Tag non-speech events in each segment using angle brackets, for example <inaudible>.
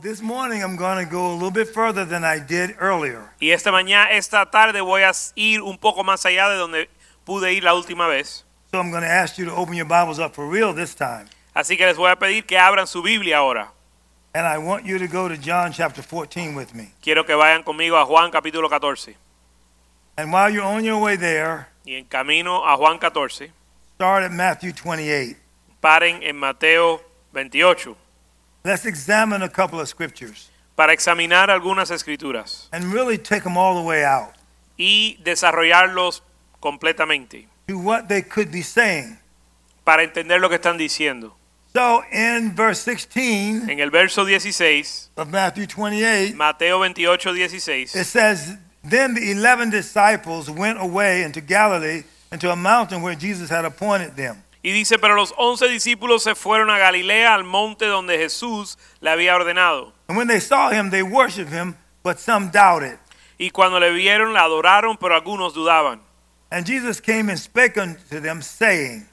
This morning I'm going to go a little bit further than I did earlier. Y esta mañana, esta tarde voy a ir un poco más allá de donde pude ir la última vez. So I'm going to ask you to open your Bibles up for real this time. Así que les voy a pedir que abran su Biblia ahora. And I want you to go to John chapter 14 with me. Quiero que vayan conmigo a Juan capítulo 14. And while you're on your way there, Y en camino a Juan 14, start at Matthew 28. paren en Mateo 28 Let's examine a couple of scriptures para examinar algunas escrituras and really take them all the way out y desarrollarlos completamente to what they could be saying. para entender lo que están diciendo. So in verse 16 En el verso 16, of Matthew 28, Mateo 28, 16, It says, Then the eleven disciples went away into Galilee, into a mountain where Jesus had appointed them. Y dice, pero los once discípulos se fueron a Galilea, al monte donde Jesús le había ordenado. And when they saw him, they worshiped him, but some doubted. Y cuando le vieron, la adoraron, pero algunos dudaban. And Jesus came and spake unto them, saying,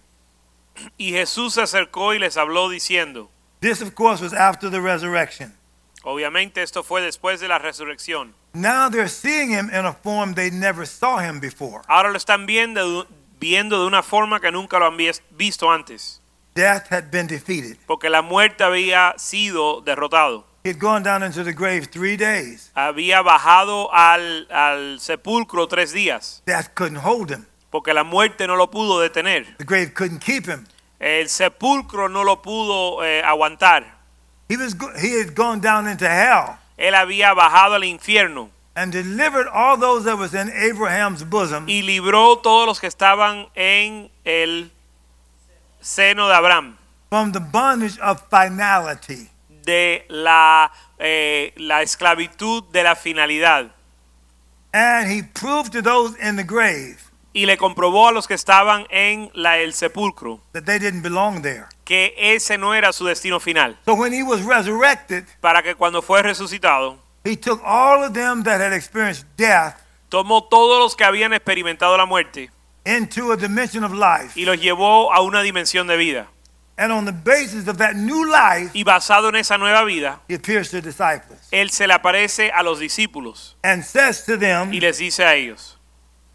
Y Jesús se acercó y les habló diciendo, This, of course, was after the resurrection. obviamente esto fue después de la resurrección. Now they're seeing him in a form they never saw him before. Ahora lo están viendo, viendo de una forma que nunca lo han vis- visto antes, Death had been defeated. porque la muerte había sido derrotado. He had gone down into the grave three days. Había bajado al, al sepulcro tres días, Death couldn't hold him. porque la muerte no lo pudo detener. The grave couldn't keep him. El sepulcro no lo pudo eh, aguantar. He, was go- he had gone down into hell Él había bajado al infierno and delivered all those that was in Abraham's bosom y libró todos los que estaban en el seno de Abraham from the bondage of finality. de la, eh, la esclavitud de la finalidad And he proved to those in the grave y le comprobó a los que estaban en la, el sepulcro that they didn't belong there. que ese no era su destino final, So when he was resurrected, para que cuando fue resucitado he took all of them that had experienced death tomó todos los que habían experimentado la muerte into a dimension of life. y los llevó a una dimensión de vida. And on the basis of that new life, Y basado en esa nueva vida, he appears to the disciples Él se le aparece a los discípulos and says to them y les dice a ellos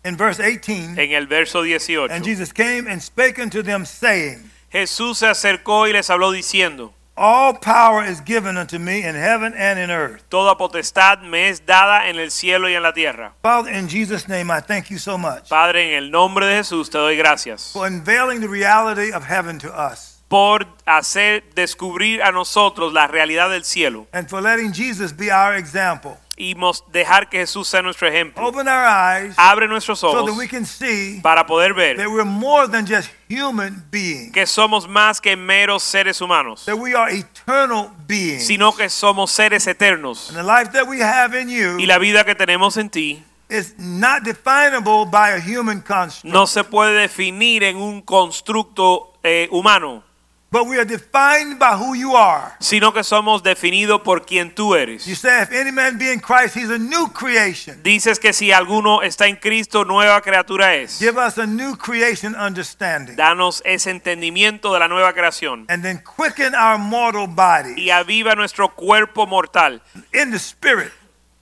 in verse 18, en el verso 18. And Jesus came and spake unto them, saying, Jesús se acercó y les habló diciendo, All power is given unto me in heaven and in earth. Toda potestad me es dada en el cielo y en la tierra. Father, in Jesus' name, I thank you so much Padre, en el nombre de Jesús te doy gracias for unveiling the reality of heaven to us por hacer descubrir a nosotros la realidad del cielo and for letting Jesus be our example. y dejar que Jesús sea nuestro ejemplo. Open our eyes Abre nuestros so that ojos we can see para poder ver that we're more than just human beings, que somos más que meros seres humanos, that we are eternal beings. sino que somos seres eternos. And the life that we have in Y you la vida que tenemos en ti is not definable by a human construct, no se puede definir en un constructo eh, humano, but we are defined by who you are. sino que somos definidos por quien tú eres. You say, if any man be in Christ, he's a new creation. Dices que si alguno está en Cristo, nueva criatura es. Give us a new creation understanding. Danos ese entendimiento de la nueva creación And then quicken our mortal body y aviva nuestro cuerpo mortal in the spirit.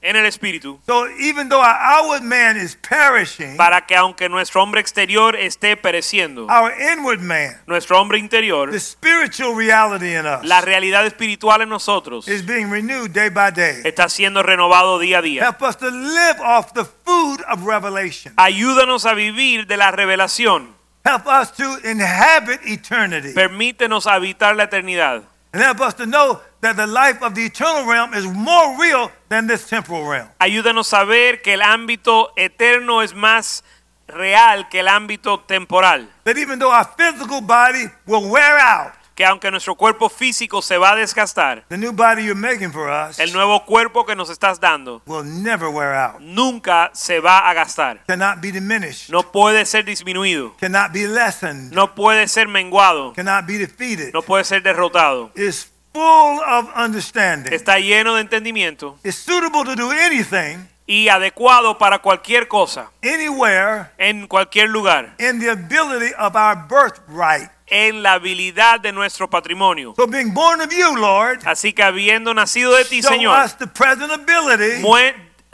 En el espíritu, So even though our outward man is perishing, para que aunque nuestro hombre exterior esté pereciendo, our inward man, nuestro hombre interior, the spiritual reality in us, la realidad espiritual en nosotros, is being renewed day by day. está siendo renovado día a día. Help us to live off the food of revelation. Ayúdanos a vivir de la revelación. Help us to inhabit eternity. Permítenos habitar la eternidad. And help us to know that the life of the eternal realm is more real than this temporal realm. Ayúdanos a ver que el ámbito eterno es más real que el ámbito temporal. That even though our physical body will wear out, que aunque nuestro cuerpo físico se va a desgastar, the new body you're making for us el nuevo cuerpo que nos estás dando will never wear out. nunca se va a gastar. Cannot be diminished. No puede ser disminuido, Cannot be lessened. no puede ser menguado, Cannot be defeated. no puede ser derrotado. Is full of understanding. Está lleno de entendimiento It's suitable to do anything, y adecuado para cualquier cosa, anywhere, en cualquier lugar, in the ability of our birthright. en la habilidad de nuestro patrimonio. So being born of you, Lord, Así que habiendo nacido de ti, Señor, us the present ability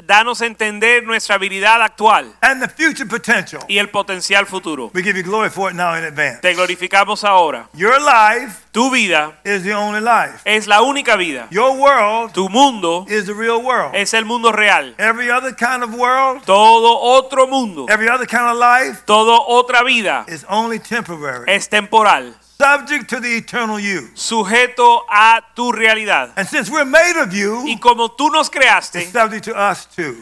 danos a entender nuestra habilidad actual and the future potential. y el potencial futuro. We give you glory for it now in advance. Te glorificamos ahora. Your life Tu vida is the only life. es la única vida. Your world Tu mundo is the real world. es el mundo real. Every other kind of world, Todo otro mundo, every other kind of life toda otra vida is only temporary, es temporal, subject to the eternal you. sujeto a tu realidad. And since we're made of you, Y como tú nos creaste, it's subject to us too.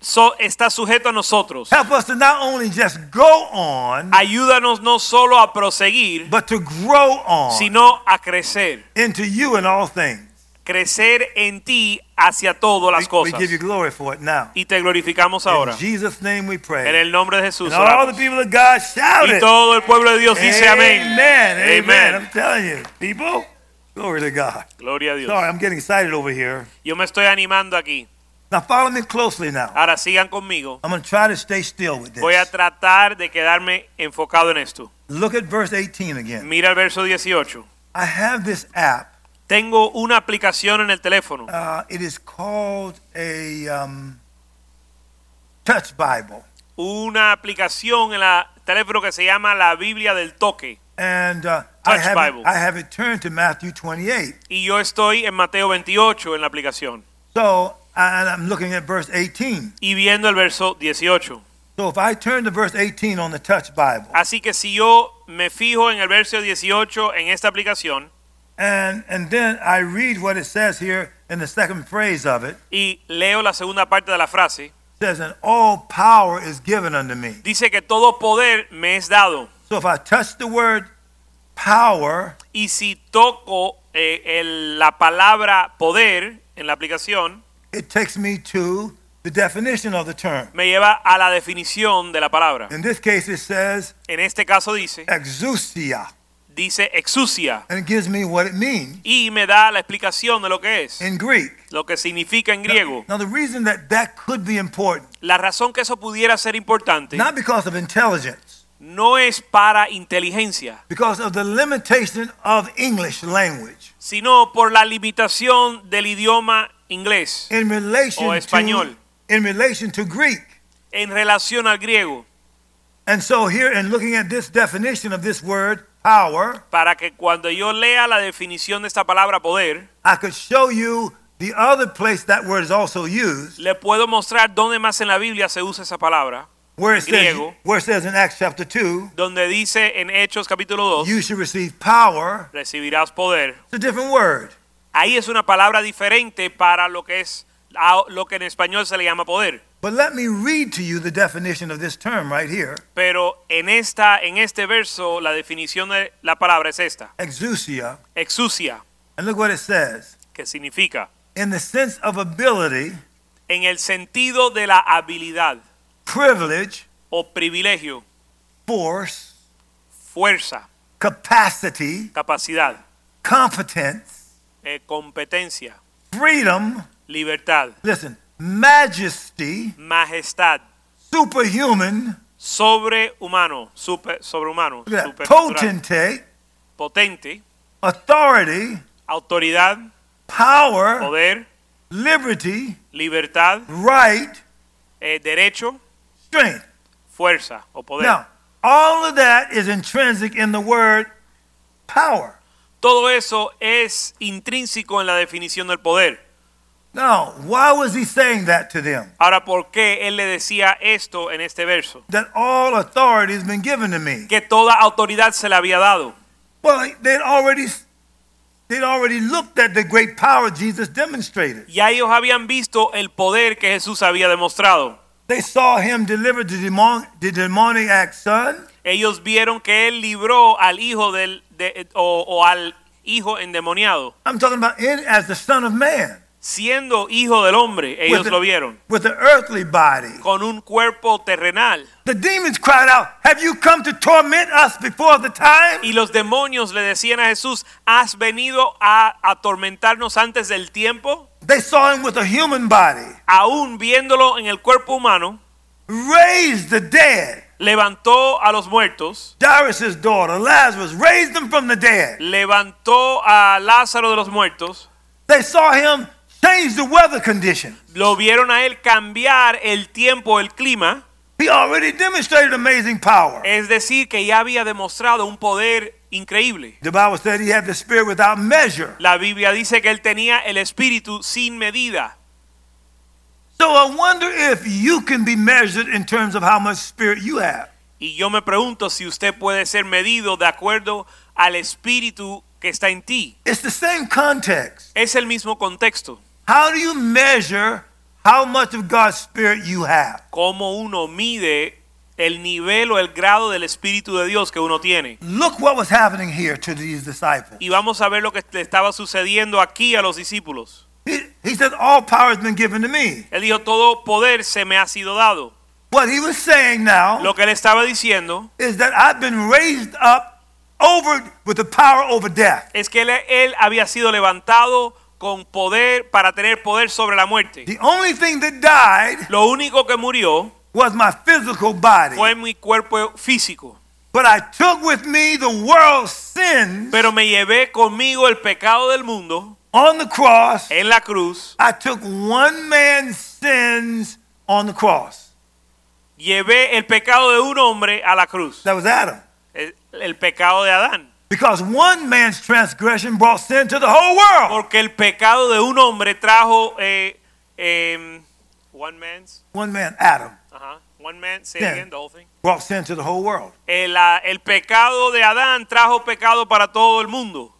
so- está sujeto a nosotros. Help us to not only just go on, Ayúdanos no solo a proseguir, but to grow on sino a crecer. into you in all things. Crecer en ti hacia todas las We, we cosas. give you glory for it now. Y te glorificamos ahora. In Jesus' name we En pray. el nombre de Jesús. And all the people of God shout Y todo el pueblo de Dios dice amén. Amen. Amen. I'm telling you, people. Glory to God. Gloria a Dios. Sorry, I'm getting excited over here. Yo me estoy animando aquí. Now follow me closely now. Ahora sigan conmigo. I'm going to try to stay still with Voy a this. tratar de quedarme enfocado en esto. Look at verse 18 again. Mira el verso 18. I have this app. Tengo una aplicación en el teléfono. Uh, it is called a um, Touch Bible. Una aplicación en el teléfono que se llama la Biblia del toque. And uh, I, Touch have Bible. It, I have it turned to Matthew 28. Y yo estoy en Mateo 28 en la aplicación. So, and I'm looking at verse 18. Y viendo el verso 18. So if I turn to verse 18 on the Touch Bible, Así que si yo me fijo en el verso 18 en esta aplicación and and then I read what it says here in the second phrase of it, y leo la segunda parte de la frase, it says, "And all power is given unto me." dice que todo poder me es dado. So if I touch the word power, Y si toco eh, el- la palabra poder en la aplicación, it takes me to the definition of the term. me lleva a la definición de la palabra. In this case, it says En este caso dice, exousia, dice exousia and it gives me what it means y me da la explicación de lo que es, in Greek. lo que significa en griego. Now, the reason that that could be important, La razón que eso pudiera ser importante not because of intelligence, no es para inteligencia, because of the limitation of English language sino por la limitación del idioma inglés in relation O to español. in relation to Greek. en relación al griego, And so here, in looking at this definition of this word power, para que cuando yo lea la definición de esta palabra poder, I could show you the other place that word is also used, le puedo mostrar dónde más en la Biblia se usa esa palabra, where it says, where it says in Acts chapter 2, donde dice en Hechos capítulo 2, you should receive power. recibirás poder. It's a different word. Ahí es una palabra diferente para lo que es lo que en español se le llama poder. But let me read to you the definition of this term right here, Pero en esta en este verso la definición de la palabra es esta, exousia. exousia, And look what it says. que significa? In the sense of ability, en el sentido de la habilidad. privilege, o privilegio, force, fuerza, capacity, capacidad, competence, eh, competencia, freedom, libertad, listen, majesty, majestad, superhuman, sobrehumano, super, sobrehumano, look at that, supernatural, potentate, potente, authority, autoridad, power, poder, liberty, libertad, right, eh, derecho, strength. fuerza o poder. Now, all of that is intrinsic in the word power. Todo eso es intrínseco en la definición del poder. Now, why was he saying that to them? Ahora, ¿por qué él le decía esto en este verso? That all authority has been given to me. Que toda autoridad se le había dado. Well, they'd already they'd already looked at the great power Jesus demonstrated. Ya ellos habían visto el poder que Jesús había demostrado. They saw him deliver the, demon, the demoniac son. Ellos vieron que él libró al hijo del de- o, o al hijo endemoniado. I'm talking about in as the Son of Man. Siendo hijo del hombre, ellos lo vieron. with the earthly body. Con un cuerpo terrenal. The demons cried out, Have you come to torment us before the time? Y los demonios le decían a Jesús, ¿has venido a atormentarnos antes del tiempo? They saw him with a human body, Aún viéndolo en el cuerpo humano, raised the dead. levantó a los muertos, daughter, Lazarus, raised them from the dead. levantó a Lázaro de los muertos, They saw him change the weather condition. lo vieron a él cambiar el tiempo, el clima, He already demonstrated amazing power. es decir, que ya había demostrado un poder increíble. The Bible said he had the spirit without measure. La Biblia dice que él tenía el espíritu sin medida. So I wonder if you can be measured in terms of how much spirit you have. Y yo me pregunto si usted puede ser medido de acuerdo al espíritu que está en ti. It's the same context. Es el mismo contexto. How do you measure how much of God's spirit you have? Cómo uno mide el nivel o el grado del espíritu de Dios que uno tiene. Look what was happening here to these disciples. Y vamos a ver lo que le estaba sucediendo aquí a los discípulos. He, he said, All power has been given to me. Él dijo, todo poder se me ha sido dado. What he was saying now Lo que él estaba diciendo is that I've been raised up over with the power over death. es que él, él había sido levantado con poder para tener poder sobre la muerte. The only thing that died Lo único que murió was my physical body. fue mi cuerpo físico. But I took with me the world's sins Pero me llevé conmigo el pecado del mundo on the cross. en la cruz. I took one man's sins on the cross. Llevé el pecado de un hombre a la cruz. That was Adam. El, el pecado de Adán. Because one man's transgression brought sin to the whole world. Porque el pecado de un hombre trajo eh, em, one man's, One man, Adam, ajá, one man, say it Yeah. again, the whole thing. brought sin to the whole world. El, ah, el pecado de Adán trajo pecado para todo el mundo.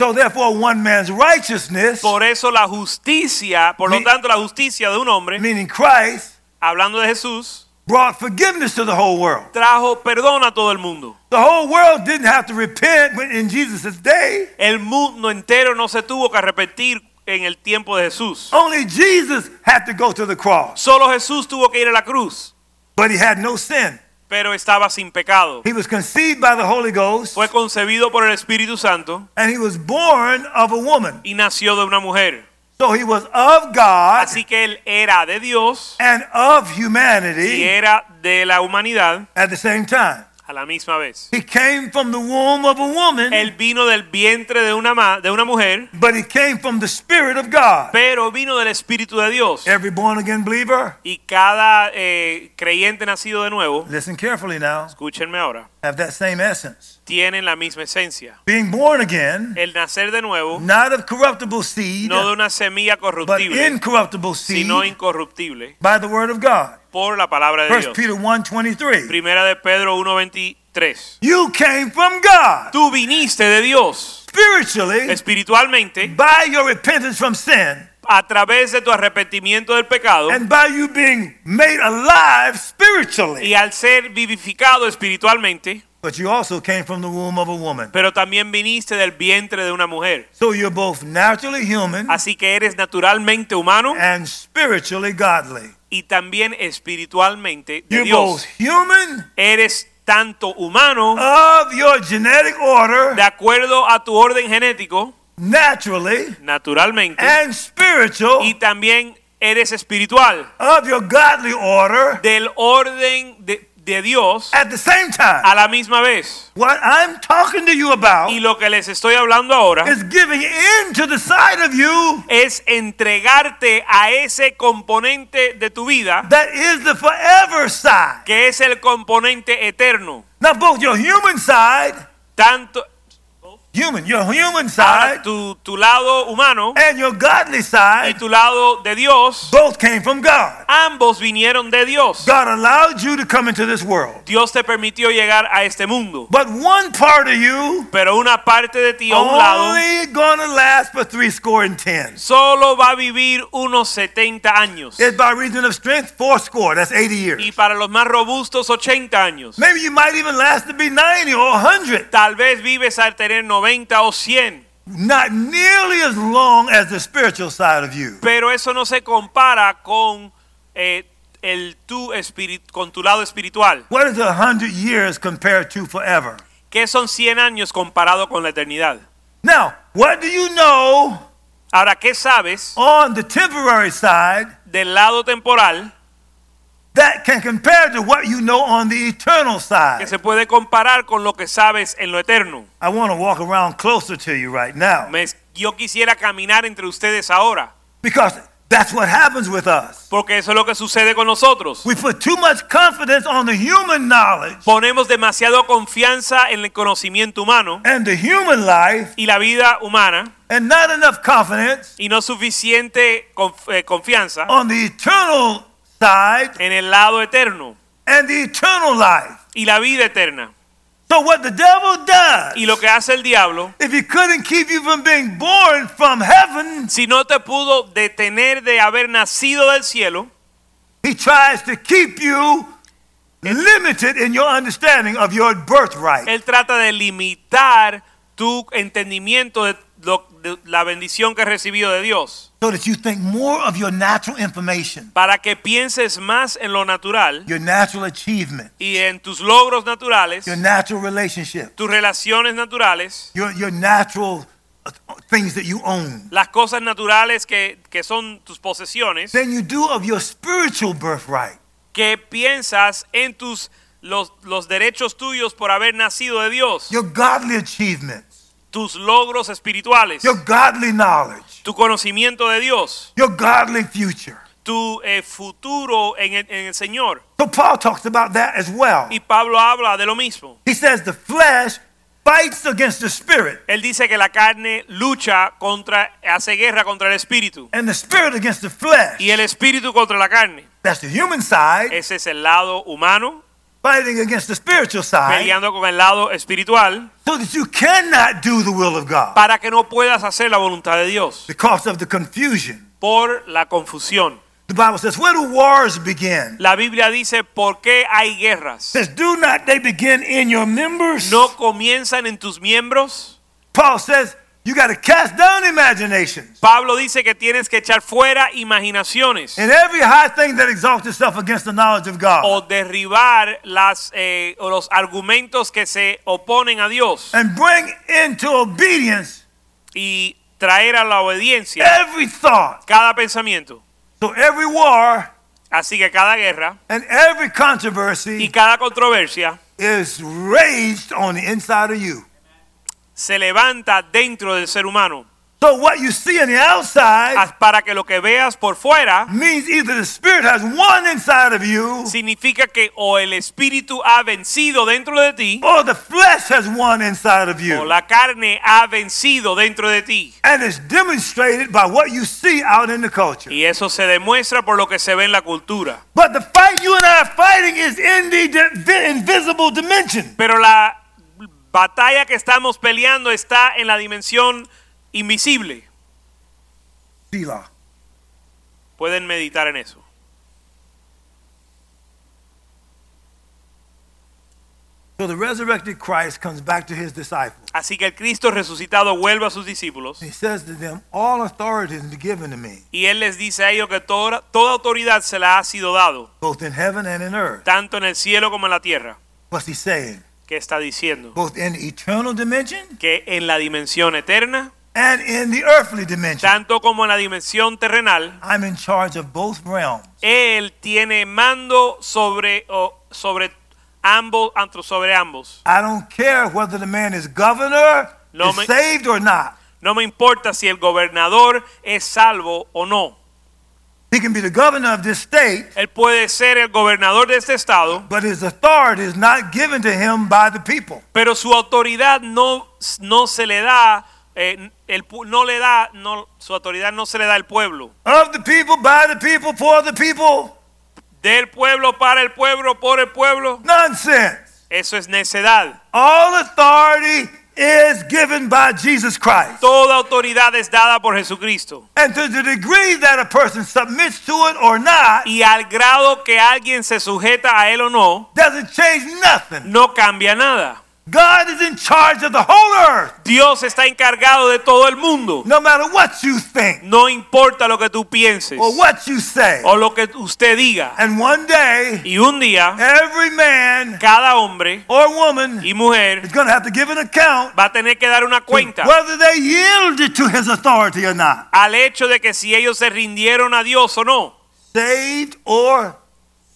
So therefore, one man's righteousness, Por eso la justicia, por lo tanto la justicia de un hombre, meaning Christ, hablando de Jesús, brought forgiveness to the whole world. trajo perdón a todo el mundo. The whole world didn't have to repent in Jesus' day. El mundo entero no se tuvo que arrepentir en el tiempo de Jesús. Only Jesus had to go to the cross, Solo Jesús tuvo que ir a la cruz, but he had no sin. pero estaba sin pecado. He was conceived by the Holy Ghost, Fue concebido por el Espíritu Santo and he was born of a woman. y nació de una mujer. So he was of God Así que él era de Dios and of humanity y era de la humanidad at the same time. A la misma vez. He came from the womb of a woman, Él vino del vientre de una, ma- de una mujer, but he came from the Spirit of God. pero vino del Espíritu de Dios. Every born again believer, Y cada eh, creyente nacido de nuevo, listen carefully now, escúchenme ahora, have that same essence. tienen la misma esencia. Being born again, El nacer de nuevo, not of corruptible seed, no de una semilla corruptible. but corruptible, incorruptible seed sino incorruptible, by the word of God. Por la palabra de 1 Dios. Peter 1:23. Primera de Pedro 1.23. You came from God Tú viniste de Dios spiritually espiritualmente by your repentance from sin a través de tu arrepentimiento del pecado and by you being made alive spiritually. y al ser vivificado espiritualmente, But you also came from the womb of a woman. pero también viniste del vientre de una mujer. So you're both naturally human Así que eres naturalmente humano and spiritually godly. Y también espiritualmente de You're both Dios. human Eres tanto humano of your genetic order de acuerdo a tu orden genético, naturally naturalmente, and spiritual y también eres espiritual. Of your godly order del orden de, de Dios at the same time. a la misma vez. What I'm talking to you about Y lo que les estoy hablando ahora is giving into the side of you es entregarte a ese componente de tu vida that is the forever side. que es el componente eterno. Now, both your human side human, your human side tu, tu lado humano and your godly y side tu lado de Dios, both came from God. ambos vinieron de Dios. God allowed you to come into this world. Dios te permitió llegar a este mundo. But one part of you Pero una parte de ti a un lado only gonna last for three score and ten. solo va a vivir unos 70 años. It's by reason of strength, four score. That's 80 years. Y para los más robustos, 80 años. Maybe you might even last to be 90 or 100. Tal vez vives al tener 90 o 100. Not nearly as long as the spiritual side of you. Pero eso no se compara con, eh, el tu con tu lado espiritual. What is a 100 years compared to forever? ¿Qué son 100 años comparado con la eternidad? Now, what do you know Ahora, ¿qué sabes on the temporary side del lado temporal that can compare to what you know on the eternal side. que se puede comparar con lo que sabes en lo eterno? I want to walk around closer to you right now Me- yo quisiera caminar entre ustedes ahora, because that's what happens with us. porque eso es lo que sucede con nosotros. We put too much confidence on the human knowledge Ponemos demasiado confianza en el conocimiento humano and the human life y la vida humana and not enough confidence y no suficiente conf- eh, confianza on the eternal side en el lado eterno and the eternal life. y la vida eterna. So what the devil does, Y lo que hace el diablo, if he couldn't keep you from being born from heaven, si no te pudo detener de haber nacido del cielo, he tries to keep you limited in your understanding of your birthright. él trata de limitar tu entendimiento de, de la bendición que has recibido de Dios, So that you think more of your natural information, para que pienses más en lo natural your natural achievement, y en tus logros naturales, your natural relationship, tus relaciones naturales, your, your natural uh, things that you own, las cosas naturales que, que son tus posesiones, than you do of your spiritual birthright. que piensas en tus los, los derechos tuyos por haber nacido de Dios, your godly achievements, tus logros espirituales, your godly knowledge, tu conocimiento de Dios, your godly future. tu eh, futuro en el, en el Señor. So Paul talks about that as well. Y Pablo habla de lo mismo. He says the flesh fights against the spirit, Él dice que la carne lucha contra, hace guerra contra el espíritu and the spirit against the flesh. y el espíritu contra la carne. That's the human side Ese es el lado humano fighting against the spiritual side, peleando con el lado espiritual so that you cannot do the will of God para que no puedas hacer la voluntad de Dios because of the confusion. por la confusión. The Bible says, where do wars begin? La Biblia dice, ¿por qué hay guerras? It says, do not they begin in your members? ¿No comienzan en tus miembros? Paul says, you got to cast down imaginations Pablo dice que tienes que echar fuera imaginaciones and every high thing that exalts itself against the knowledge of God, o derribar las, eh, o los argumentos que se oponen a Dios and bring into obedience y traer a la obediencia every thought. cada pensamiento. So every war Así que cada guerra and every y controversy cada controversia is raged on the inside of you. Se levanta dentro del ser humano So what you see on the outside para que lo que veas por fuera means either the spirit has won inside of you significa que o el espíritu ha vencido dentro de ti or the flesh has won inside of o you. la carne ha vencido dentro de ti. And it's demonstrated by what you see out in the culture. Y eso se demuestra por lo que se ve en la cultura. But the fight you and I are fighting is in the invisible dimension. Pero la batalla que estamos peleando está en la dimensión invisible. Selah. Pueden meditar en eso. So the resurrected Christ comes back to his disciples. Así que el Cristo resucitado vuelve a sus discípulos He says to them, All authority is given to me, y él les dice a ellos que toda, toda autoridad se la ha sido dado, both in heaven and in earth. tanto en el cielo como en la tierra. What's he saying? ¿Qué está diciendo? Both in the eternal dimension Que en la dimensión eterna, and in the earthly dimension. tanto como en la dimensión terrenal, I'm in charge of both realms. él tiene mando sobre, o sobre ambos, sobre ambos. I don't care whether the man is governor, No is me- saved or not. No me importa si el gobernador es salvo o no. He can be the governor of this state, Él puede ser el gobernador de este estado, but his authority is not given to him by the people. pero su autoridad no, no se le da, eh, el, no le da, no, su autoridad no se le da al pueblo. Of the people, by the people, for the people. Del pueblo, para el pueblo, por el pueblo. Nonsense. Eso es necedad. All authority is given by Jesus Christ. Toda autoridad es dada por Jesucristo. And to the degree that a person submits to it or not, Y al grado que alguien se sujeta a él o no, doesn't change nothing. no cambia nada. God is in charge of the whole earth, Dios está encargado de todo el mundo. no matter what you think No importa lo que tú pienses or what you say. o lo que usted diga. And one day, Y un día, every man cada hombre or woman y mujer is going to have to give an account va a tener que dar una cuenta whether they yielded to his authority or not, al hecho de que si ellos se rindieron a Dios o no, saved or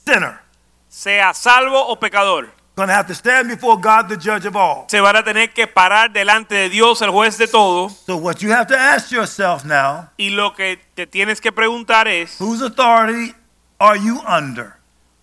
sinner. sea salvo o pecador. To have to stand before God, the judge of all. Se van a tener que parar delante de Dios, el juez de todo. So, what you have to ask yourself now Y lo que te tienes que preguntar es, whose authority are you under?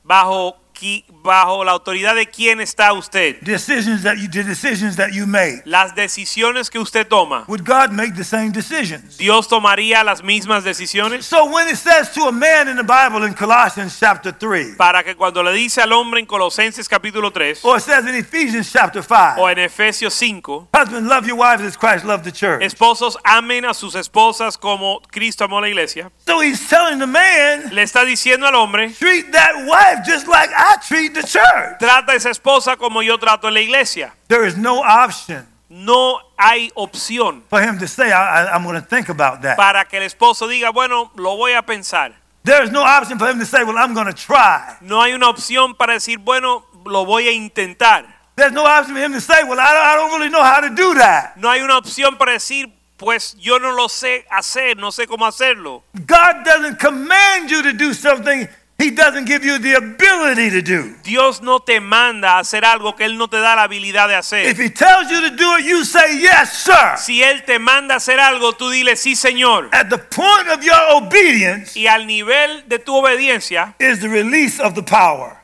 ¿bajo, qui- bajo la autoridad de quién está usted? Decisions that you, the decisions that you made. Las decisiones que usted toma, Would God make the same decisions? ¿Dios tomaría las mismas decisiones? So, when it says to a man in the Bible in Colossians chapter 3, Para que cuando le dice al hombre en Colosenses capítulo 3 or it says in Ephesians chapter 5, o en Efesios 5, husbands, love your wives as Christ loved the church. esposos amen a sus esposas como Cristo amó a la iglesia, So, he's telling the man, le está diciendo al hombre, treat that wife just like I treat the church. trata a esa esposa como yo trato en la iglesia. There is no option No hay opción for him to say, I, I, I'm going to think about that. para que el esposo diga, bueno, lo voy a pensar. There is no option for him to say, Well, I'm going to try. No hay una opción para decir, bueno, lo voy a intentar. There's no option for him to say, Well, I don't, I don't really know how to do that. No hay una opción para decir, pues yo no lo sé hacer, no sé cómo hacerlo. God doesn't command you to do something He doesn't give you the ability to do. Dios no te manda a hacer algo que Él no te da la habilidad de hacer. If. He tells you to do it, you say, Yes, sir. Si Él te manda a hacer algo, tú dile sí, Señor. At the point of your obedience Y al nivel de tu obediencia is the release of the power.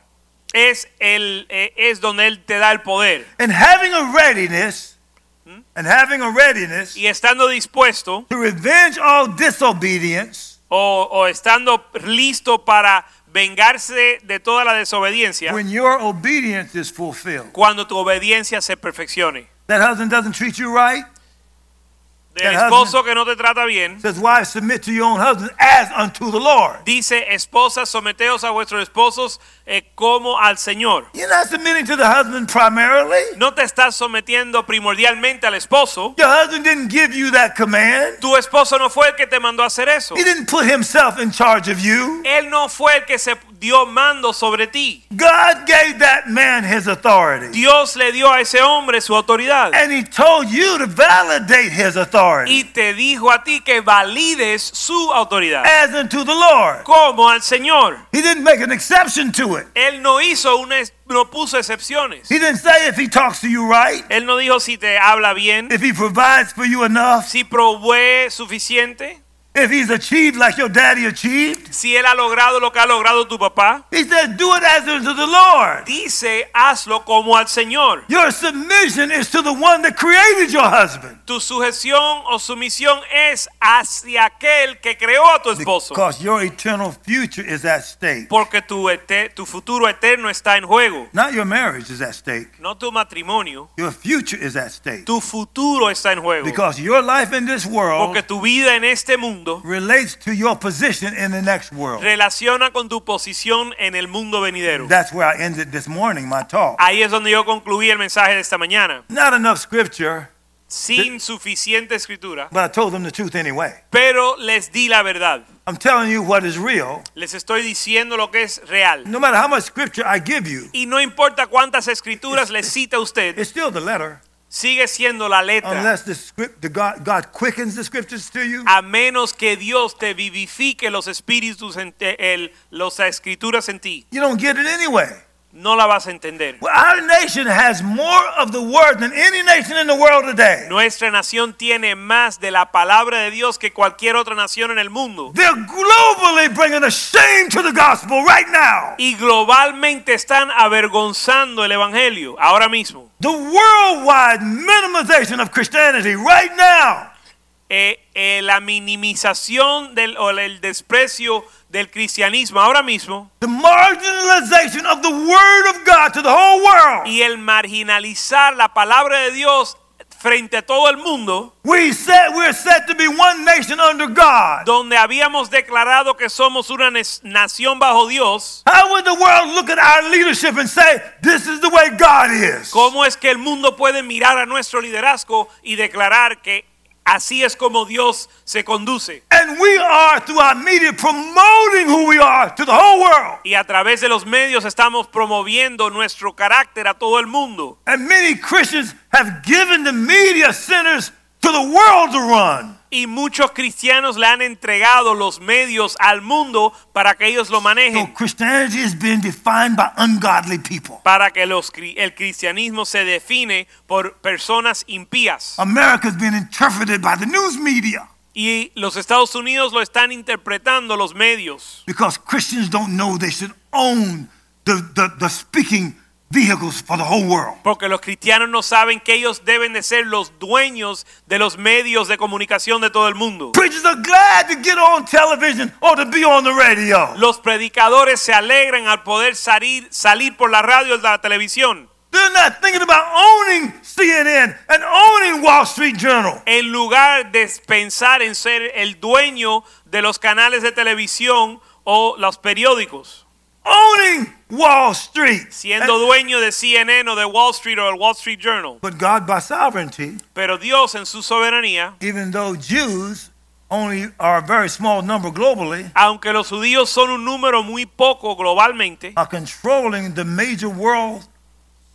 es, el, es donde Él te da el poder. And having a readiness, hmm? and having a readiness Y estando dispuesto to revenge all disobedience o, o estando listo para vengarse de toda la desobediencia when your obedience is fulfilled. cuando tu obediencia se perfeccione. That husband doesn't treat you right. Del esposo que no te trata bien, Says, wives, submit to your own husband as unto the Lord. dice, esposas, someteos a vuestros esposos eh, como al Señor. You're not submitting to the husband primarily. No te estás sometiendo primordialmente al esposo. Your husband didn't give you that command. Tu esposo no fue el que te mandó a hacer eso. He didn't put himself in charge of you. Él no fue el que se dio mando sobre ti. God gave that man his authority. Dios le dio a ese hombre su autoridad. And he told you to validate his authority Y te dijo a ti que valides su autoridad. as unto the Lord. Como al Señor. He didn't make an exception to it. Él no hizo una, no puso excepciones. He didn't say if he talks to you right, Él no dijo si te habla bien, if he provides for you enough, si provee suficiente, if he's achieved like your daddy achieved. si él ha logrado lo que ha logrado tu papá. He said, do it as unto the Lord. Dice, hazlo como al Señor. Your submission is to the one that created your husband. Tu sujeción o sumisión es hacia aquel que creó a tu esposo. Because your eternal future is at stake. Porque tu, tu futuro eterno está en juego. Not your marriage is at stake. No tu matrimonio. Your future is at stake. Tu futuro está en juego. Because your life in this world Porque tu vida en este mundo relates to your position in the next world. relaciona con tu posición en el mundo venidero. That's where I ended this morning, my talk. Ahí es donde yo concluí el mensaje de esta mañana. Not enough scripture, Sin suficiente escritura. but I told them the truth anyway. Pero les di la verdad. I'm telling you what is real. Les estoy diciendo lo que es real. No matter how much scripture I give you, Y no importa cuántas escrituras le cita usted, it's still the letter. Sigue siendo la letra. Unless the script, the God, God quickens the scriptures to you. A menos que Dios te vivifique los espíritus, en te- el, las escrituras en ti. You don't get it anyway. No la vas a entender. Well, our nation has more of the word than any nation in the world today. Nuestra nación tiene más de la palabra de Dios que cualquier otra nación en el mundo. They're globally bringing a shame to the gospel right now. Y globalmente están avergonzando el Evangelio ahora mismo. The worldwide minimization of Christianity right now. Eh, eh, la minimización del, o el desprecio del cristianismo ahora mismo The marginalization of the word of God to the whole world. y el marginalizar la palabra de Dios frente a todo el mundo, We said we're set to be one nation under God. donde habíamos declarado que somos una nación bajo Dios, How would the world look at our leadership and say, this is the way God is? ¿cómo es que el mundo puede mirar a nuestro liderazgo y declarar que así es como Dios se conduce? And we are, through our media, promoting who we are to the whole world. Y a través de los medios estamos promoviendo nuestro carácter a todo el mundo. And many Christians have given the media centers to the world to run. Y muchos cristianos le han entregado los medios al mundo para que ellos lo manejen, Christianity is being defined by ungodly people. para que los, el cristianismo se define por personas impías. America is being interpreted by the news media Y los Estados Unidos lo están interpretando los medios, because Christians don't know they should own the, the, the speaking vehicles for the whole world. porque los cristianos no saben que ellos deben de ser los dueños de los medios de comunicación de todo el mundo. Preachers are glad to get on television or to be on the radio. Los predicadores se alegran al poder salir, salir por la radio y la televisión. They're not thinking about owning CNN and owning Wall Street Journal. en lugar de pensar en ser el dueño de los canales de televisión o los periódicos, Owning Wall Street. siendo dueño de CNN o de Wall Street o el Wall Street Journal. but God, by sovereignty, Pero Dios en su soberanía, even though Jews only are a very small number globally, aunque los judíos son un número muy poco globalmente, are controlling the major world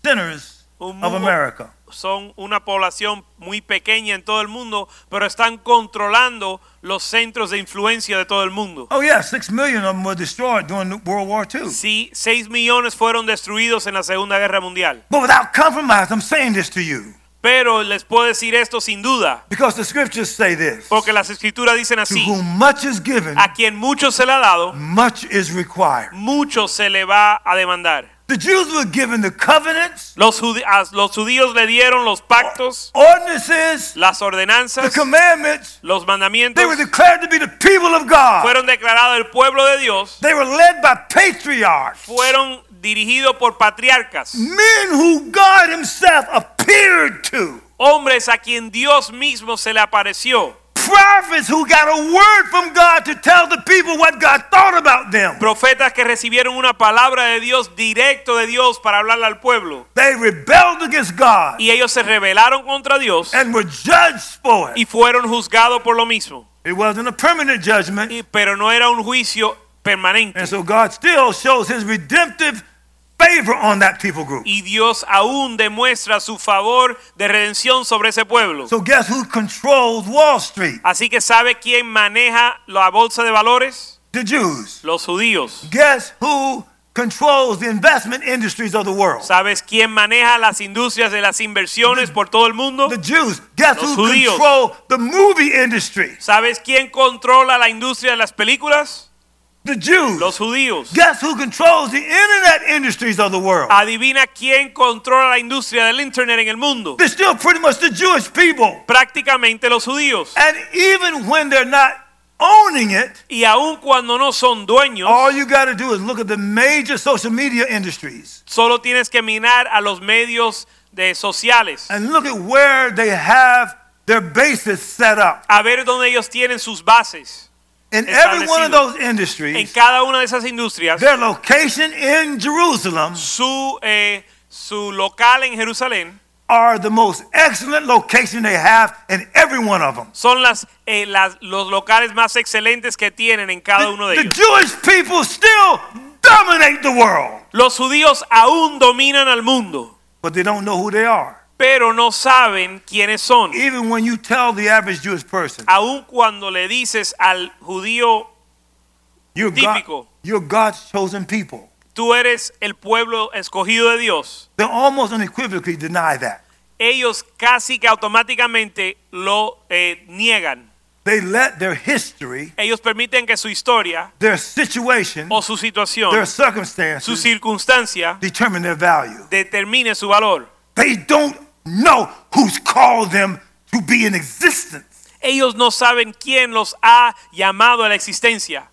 centers of America. Son una población muy pequeña en todo el mundo, pero están controlando los centros de influencia de todo el mundo. Oh, yeah, six million of them were destroyed during World War II. Sí, 6 millones fueron destruidos en la Segunda Guerra Mundial. But without compromise, I'm saying this to you Pero les puedo decir esto sin duda, because the scriptures say this porque las escrituras dicen To así, whom much is given, a quien mucho se le ha dado, much is required. mucho se le va a demandar. The Jews were given the covenants, Los, a los judíos le dieron los pactos, ordinances, las ordenanzas, the commandments. los mandamientos, They were declared to be the people of God. fueron declarados el pueblo de Dios, They were led by patriarchs, fueron dirigidos por patriarcas, men who God Himself appeared to, hombres a quien Dios mismo se le apareció, prophets who got a word from God to tell the people what God thought about them. profetas que recibieron una palabra de Dios directo de Dios para hablarle al pueblo. They rebelled against God Y ellos se rebelaron contra Dios and were judged for it. y fueron juzgados por lo mismo. It wasn't a permanent judgment, Y- pero no era un juicio permanente. and so God still shows His redemptive favor on that people group. Y Dios aún demuestra su favor de redención sobre ese pueblo. So guess who controls Wall Street? Así que ¿sabe quién maneja la bolsa de valores? The Jews. Los judíos. Guess who controls the investment industries of the world? ¿Sabes quién maneja las industrias de las inversiones por todo el mundo? The Jews. Guess Los who judíos. control the movie industry? ¿Sabes quién controla la industria de las películas? The Jews. Los judíos. Guess who controls the internet industries of the world? Adivina quién controla la industria del internet en el mundo. They're still pretty much the Jewish people. Prácticamente los judíos. And even when they're not owning it, Y aun cuando no son dueños, all you got to do is look at the major social media industries solo tienes que mirar a los medios de sociales and look at where they have their bases set up. a ver dónde ellos tienen sus bases. In every one of those En industries, cada una de esas industrias, their location in Jerusalem su, eh, su local en Jerusalén are the most excellent location they have in every one of them. son las, eh, las- los locales más excelentes que tienen en cada uno de The ellos. Jewish people still dominate the world, Los judíos aún dominan al mundo, but they don't know who they are. Pero no saben quiénes son. Even when you tell the average Jewish person, Aún cuando le dices al judío, you're, God, Típico. you're God's chosen people. tú eres el pueblo escogido de Dios, they almost unequivocally deny that. ellos casi que automáticamente lo eh, niegan. They let their history, Ellos permiten que su historia their situation, o su situación, their su circumstances circunstancia, determine their value. determine su valor. They don't know who's called them to be in existence. Ellos no saben quién los ha llamado a la existencia.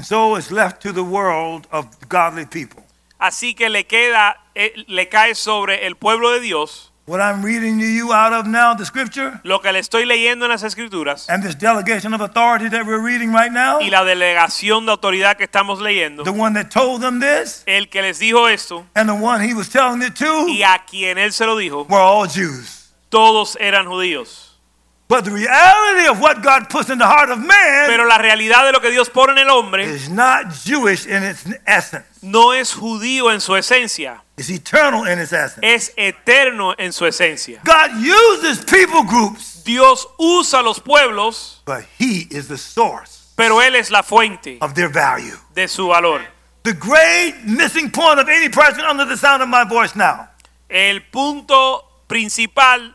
So it's left to the world of godly people. Así que le queda, eh, le cae sobre el pueblo de Dios What I'm reading to you out of now, the scripture, lo que le estoy leyendo en las escrituras and this delegation of authority that we're reading right now, y la delegación de autoridad que estamos leyendo. the one that told them this, El que les dijo esto and the one he was telling it to, y a quien él se lo dijo, were all Jews. todos eran judíos. But the reality of what God puts in the heart of man Pero la realidad de lo que Dios pone en el hombre is not Jewish in its essence. no es judío en su esencia, It's eternal in its essence. es eterno en su esencia. God uses people groups, Dios usa los pueblos, but he is the source pero Él es la fuente of their value. de su valor. The great missing point of any person under the sound of my voice now El punto principal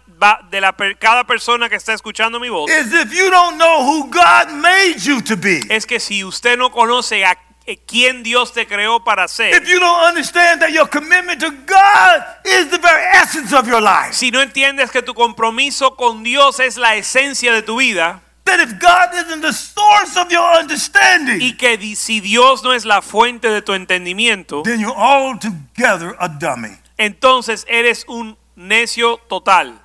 de la per- cada persona que está escuchando mi voz is if you don't know who God made you to be, es que si usted no conoce a eh, quién Dios te creó para ser, si no entiendes que tu compromiso con Dios es la esencia de tu vida that if God isn't the source of your understanding, y que si Dios no es la fuente de tu entendimiento, then you're altogether a dummy. entonces eres un necio total.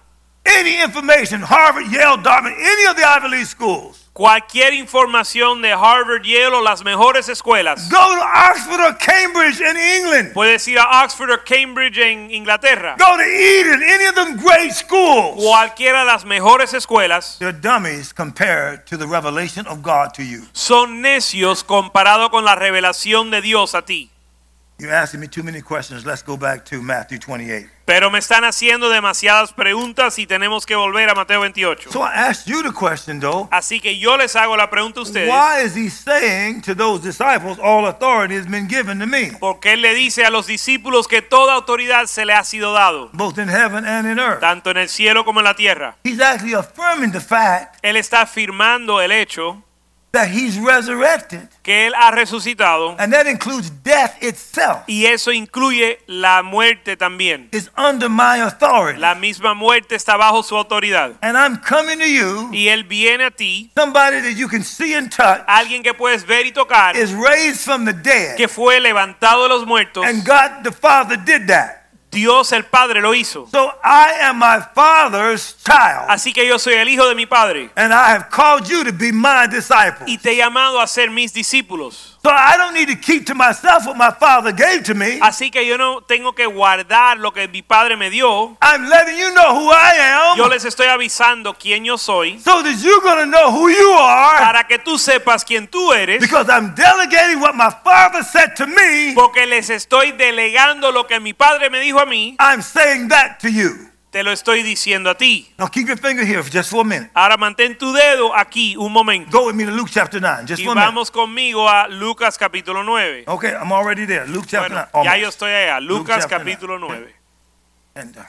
Any information, Harvard, Yale, Dartmouth, any of the Ivy League schools, Cualquier información de Harvard, Yale o las mejores escuelas, go to Oxford or Cambridge in England, puedes ir a Oxford o Cambridge en Inglaterra, go to Eton, any of them great schools. cualquiera de las mejores escuelas, They're dummies compared to the revelation of God to you. son necios comparado con la revelación de Dios a ti. You're asking me too many questions. Let's go back to Matthew 28. Pero me están haciendo demasiadas preguntas y tenemos que volver a Mateo 28. So I asked you the question though. Así que yo les hago la pregunta a ustedes. Why is he saying to those disciples, all authority has been given to me, Porque él le dice a los discípulos que toda autoridad se le ha sido dado, both in heaven and in earth? tanto en el cielo como en la tierra. He's actually affirming the fact Él está afirmando el hecho that he's resurrected, que él ha resucitado and that includes death itself. y eso incluye la muerte también. Is under my authority. La misma muerte está bajo su autoridad. And I'm coming to you, Y él viene a ti, somebody that you can see and touch, alguien que puedes ver y tocar, is raised from the dead. que fue levantado de los muertos. And God the Father did that. Dios el Padre lo hizo. So I am my Father's child. Así que yo soy el hijo de mi Padre And I have called you to be my disciple. y te he llamado a ser mis discípulos. So I don't need to keep to myself what my Father gave to me. Así que yo no tengo que guardar lo que mi Padre me dio. I'm letting you know who I Yo am les estoy avisando quién yo soy so that you're to know who you are para que tú sepas quién tú eres. because I'm delegating what my Father said to me. Porque les estoy delegando lo que mi Padre me dijo a mí. I'm saying that to you. Te lo estoy diciendo a ti. Now keep your finger here for just for a minute. Ahora mantén tu dedo aquí un momento. Go with me to Luke chapter 9. Just Y for a minute. vamos conmigo a Lucas capítulo 9. Okay, I'm already there. Luke chapter Bueno, 9. ya almost. yo estoy allá. Lucas chapter capítulo 9. 9. And uh,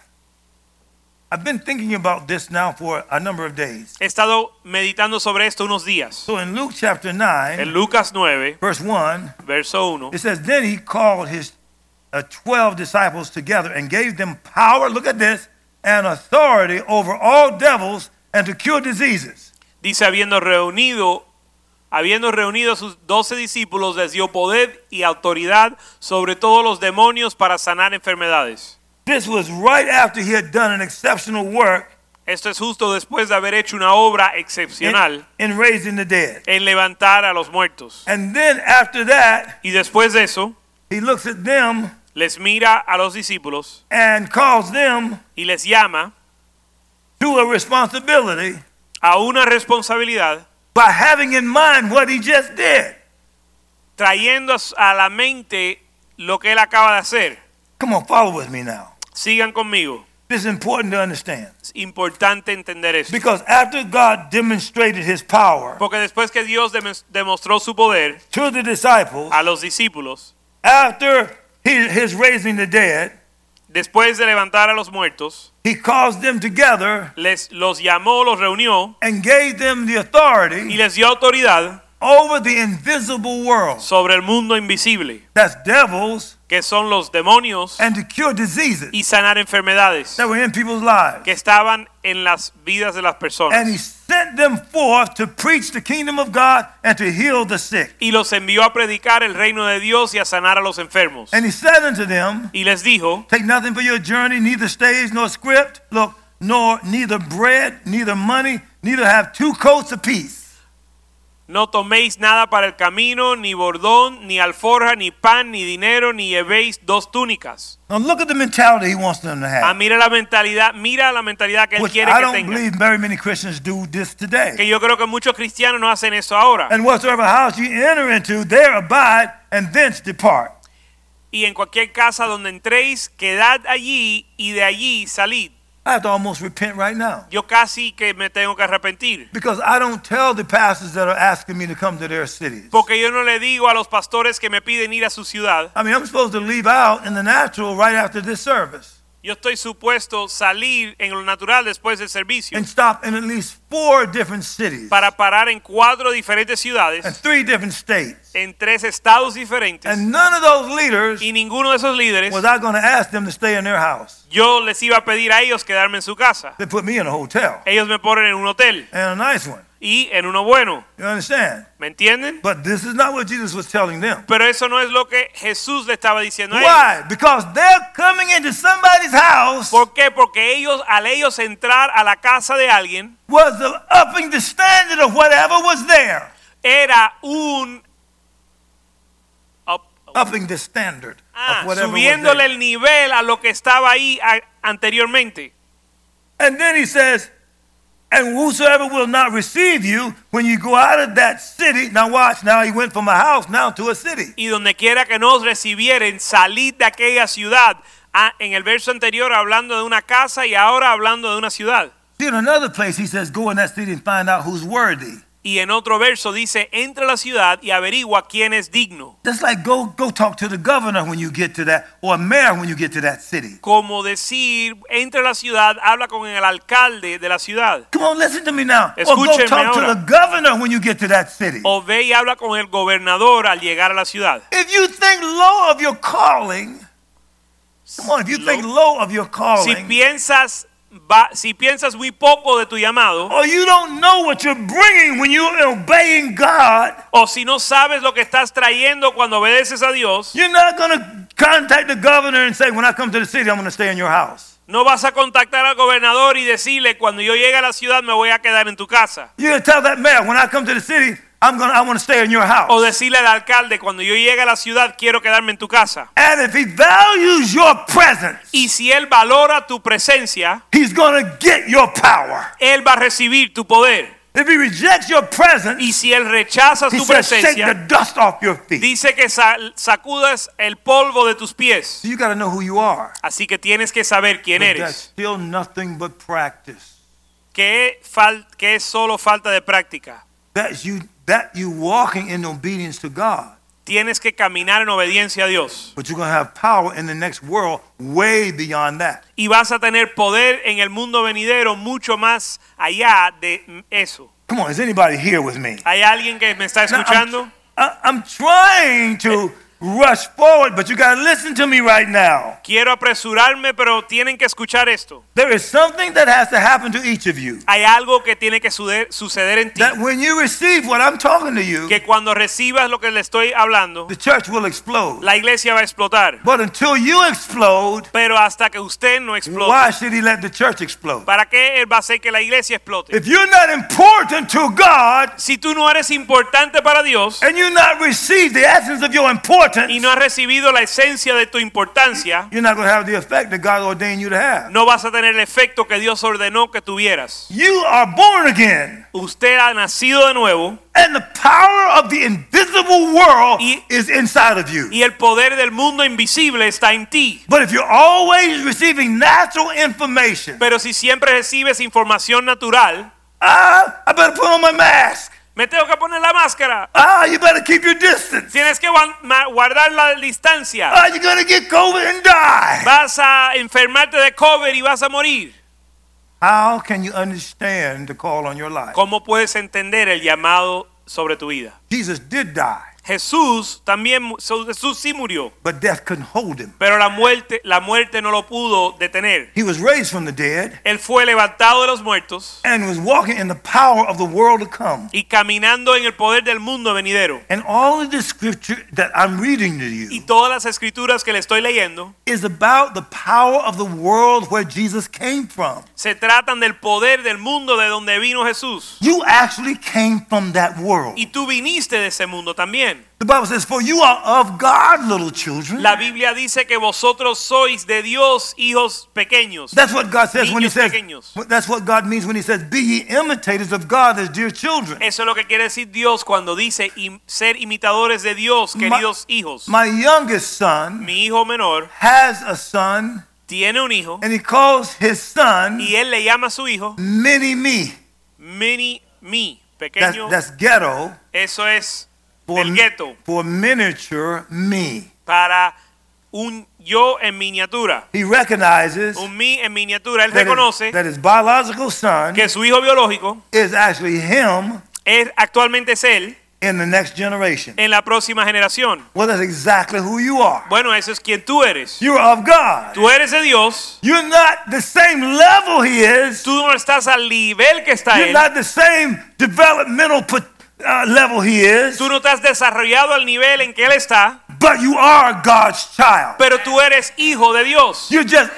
I've been thinking about this now for a number of days. He estado meditando sobre esto unos días. So in Luke chapter 9, En Lucas 9, verse 1, verso 1, it says, Then he called his uh, 12 disciples together and gave them power, look at this, and authority over all devils and to cure diseases. dice habiendo reunido habiendo reunido a sus doce discípulos les dio poder y autoridad sobre todos los demonios para sanar enfermedades. This was right after he had done an exceptional work Esto es justo después de haber hecho una obra in, excepcional in raising the dead. en levantar a los muertos. And then after that, Y después de eso, he looks at them les mira a los discípulos and calls them y les llama to a responsibility a una responsabilidad by having in mind what he just did. trayendo a la mente lo que él acaba de hacer. Come on, follow with me now. Sigan conmigo. This is important to understand. Es importante entender esto. Because after God demonstrated his power Porque después que Dios dem- demostró su poder to the disciples, a los discípulos, after he, his raising the dead, Después de levantar a los muertos, he caused them together les los llamó, los reunió and gave them the authority, y les dio autoridad over the invisible world. sobre el mundo invisible, That's devils que son los demonios, and to cure diseases y sanar enfermedades that were in people's lives. que estaban en las vidas de las And he sent them forth to preach the kingdom of God and to heal the sick. Y los envió a predicar el reino de Dios y a sanar a los enfermos. And he said unto them, Y les dijo, Take nothing for your journey, neither stage nor script, look, nor neither bread, neither money, neither have two coats apiece. No toméis nada para el camino, ni bordón, ni alforja, ni pan, ni dinero, ni llevéis dos túnicas. Now look at the mentality he wants them to Ah, have. mira la mentalidad, mira la mentalidad que él Which quiere I que don't tengan. believe very many Christians do this today. Que yo creo que muchos cristianos no hacen eso ahora. And whatsoever house you enter into, there abide, and thence depart. Y en cualquier casa donde entréis, quedad allí y de allí salid. I have to almost repent right now. Yo casi que me tengo que arrepentir. Because I don't tell the pastors that are asking me to come to their cities. Porque yo no le digo a los pastores que me piden ir a su ciudad. I mean, I'm supposed to leave out in the natural right after this service Yo estoy supuesto salir en lo natural después del servicio and stop in at least four different cities para parar en cuatro diferentes and ciudades, three different states. en tres estados diferentes. And none of those leaders Y ninguno de esos líderes, was I going to ask them to stay in their house. yo les iba a pedir a ellos quedarme en su casa. They put me in a hotel Ellos me ponen en un hotel and a nice one. Y en uno bueno. You understand? ¿Me entienden? But this is not what Jesus was telling them. Pero eso no es lo que Jesús le estaba diciendo a ellos. Why? Because they're coming into somebody's house ¿Por qué? Porque ellos, al ellos entrar a la casa de alguien, was the upping the standard of whatever was there. era un... up- Upping the standard ah, of whatever was subiéndole there. el nivel a lo que estaba ahí a- anteriormente. And then he says, and whosoever will not receive you when you go out of that city. Now watch, now he went from a house now to a city. Y donde quiera que nos recibieren, salid de aquella ciudad. Ah, en el verso anterior hablando de una casa y ahora hablando de una ciudad. See, in another place, he says, go in that city and find out who's worthy. Y en otro verso dice, entra a la ciudad y averigua quién es digno. Just like go go talk to the governor when you get to that, or a mayor when you get to that city. Como decir, entra a la ciudad, habla con el alcalde de la ciudad. Come on, listen to me now. Or go Escúchenme talk to ahora. the governor when you get to that city. O ve y habla con el gobernador al llegar a la ciudad. If you think low of your calling, come on, if you think low of your Si calling, piensas, va- si piensas muy poco de tu llamado, or you don't know what you're bringing when you're obeying God, o si no sabes lo que estás trayendo cuando obedeces a Dios, you're not going to contact the governor and say, when I come to the city, I'm going to stay in your house. no vas a contactar al gobernador y decirle, cuando yo llegue a la ciudad me voy a quedar en tu casa. You're going to tell that mayor, when I come to the city, I'm to, I want to stay in your O decirle al alcalde, cuando yo llegue a la ciudad quiero quedarme en tu casa. And if he values your presence, Y si él valora tu presencia, he's to get your power. él va a recibir tu poder. If he rejects your presence, Y si él rechaza tu says, shake the dust off your feet. dice que sa- sacudas el polvo de tus pies. So you got to know who you are. Así que tienes que saber quién But that's still nothing but practice. Que, fal- que es solo falta de práctica. That's you that you walking in obedience to God. Tienes que caminar en obediencia a Dios. But you're gonna have power in the next world way beyond that. Y vas a tener poder en el mundo venidero mucho más allá de eso. Come on, is anybody here with me? ¿Hay alguien que me está Now, I'm- escuchando? I'm trying to eh, rush forward, but you gotta listen to me right now. Quiero apresurarme, pero tienen que escuchar esto. There is something that has to happen to each of you. Hay algo que tiene que suceder en ti. That when you receive what I'm talking to you, Que cuando recibas lo que le estoy hablando, the church will explode. la iglesia va a explotar. But until you explode, Pero hasta que usted no explote, why should he let the church explode? ¿para qué él va a hacer que la iglesia explote? If you're not important to God Si tú no eres importante para Dios and you not receive the essence of your importance, y no has recibido la esencia de tu importancia, you're not going to have the effect that God ordained you to have. no vas a tener el efecto que Dios ordenó que tuvieras. You are born again, Usted ha nacido de nuevo and the power of the invisible world Y- is inside of you. y el poder del mundo invisible está en ti. But if you're always receiving natural information, Pero si siempre recibes información natural, ah, I better put on my mask. Me tengo que poner la máscara. Ah, you better keep your distance. Tienes que guardar la distancia. Ah, you're to get COVID and die. Vas a enfermarte de COVID y vas a morir. How can you understand the call on your life? ¿Cómo puedes entender el llamado sobre tu vida? Jesus did die, Jesús también, Jesús sí murió, but death couldn't hold him. pero la muerte, la muerte no lo pudo detener. He was raised from the dead Él fue levantado de los muertos and was walking in the power of the world to come. y caminando en el poder del mundo venidero. And all of the scripture that I'm reading to you. Y todas las escrituras que le estoy leyendo is about the power of the world where Jesus came from. se tratan del poder del mundo de donde vino Jesús. You actually came from that world. Y tú viniste de ese mundo también. The Bible says, For you are of God, little children. La Biblia dice que vosotros sois de Dios hijos pequeños. That's what God says when He says, pequeños. that's what God means when He says, Be ye imitators of God as dear children. Eso es lo que quiere decir Dios cuando dice ser imitadores de Dios, queridos hijos. My youngest son Mi hijo menor has a son, tiene un hijo and he calls his son y él le llama a su hijo Mini Me. mini me, That's, pequeño. that's ghetto Eso es del gueto for miniature me. para un yo en miniatura. He recognizes Un me en miniatura. Él that reconoce his, that his biological son que su hijo biológico is actually him es actualmente es él in the next generation. en la próxima generación. Well, that's exactly who you are. Bueno, eso es quien tú eres. You're of God. Tú eres de Dios. You're not the same level he is. Tú no estás al nivel que está You're él. not the same developmental pot- uh, level he is. Tú no te has desarrollado al nivel en que él está, But you are God's child. pero tú eres hijo de Dios. You're just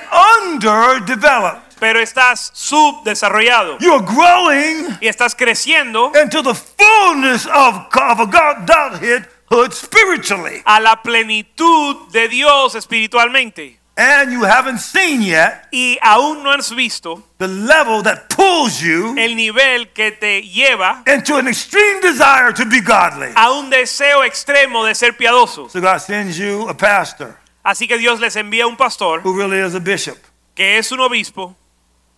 underdeveloped. Pero estás subdesarrollado You're growing y estás creciendo into the fullness of, of a God Godheadhood spiritually. a la plenitud de Dios espiritualmente. And you haven't seen yet Y aún no has visto the level that pulls you el nivel que te lleva into an extreme desire to be godly. a un deseo extremo de ser piadoso. So God sends you a pastor Así que Dios les envía un pastor who really is a bishop. que es un obispo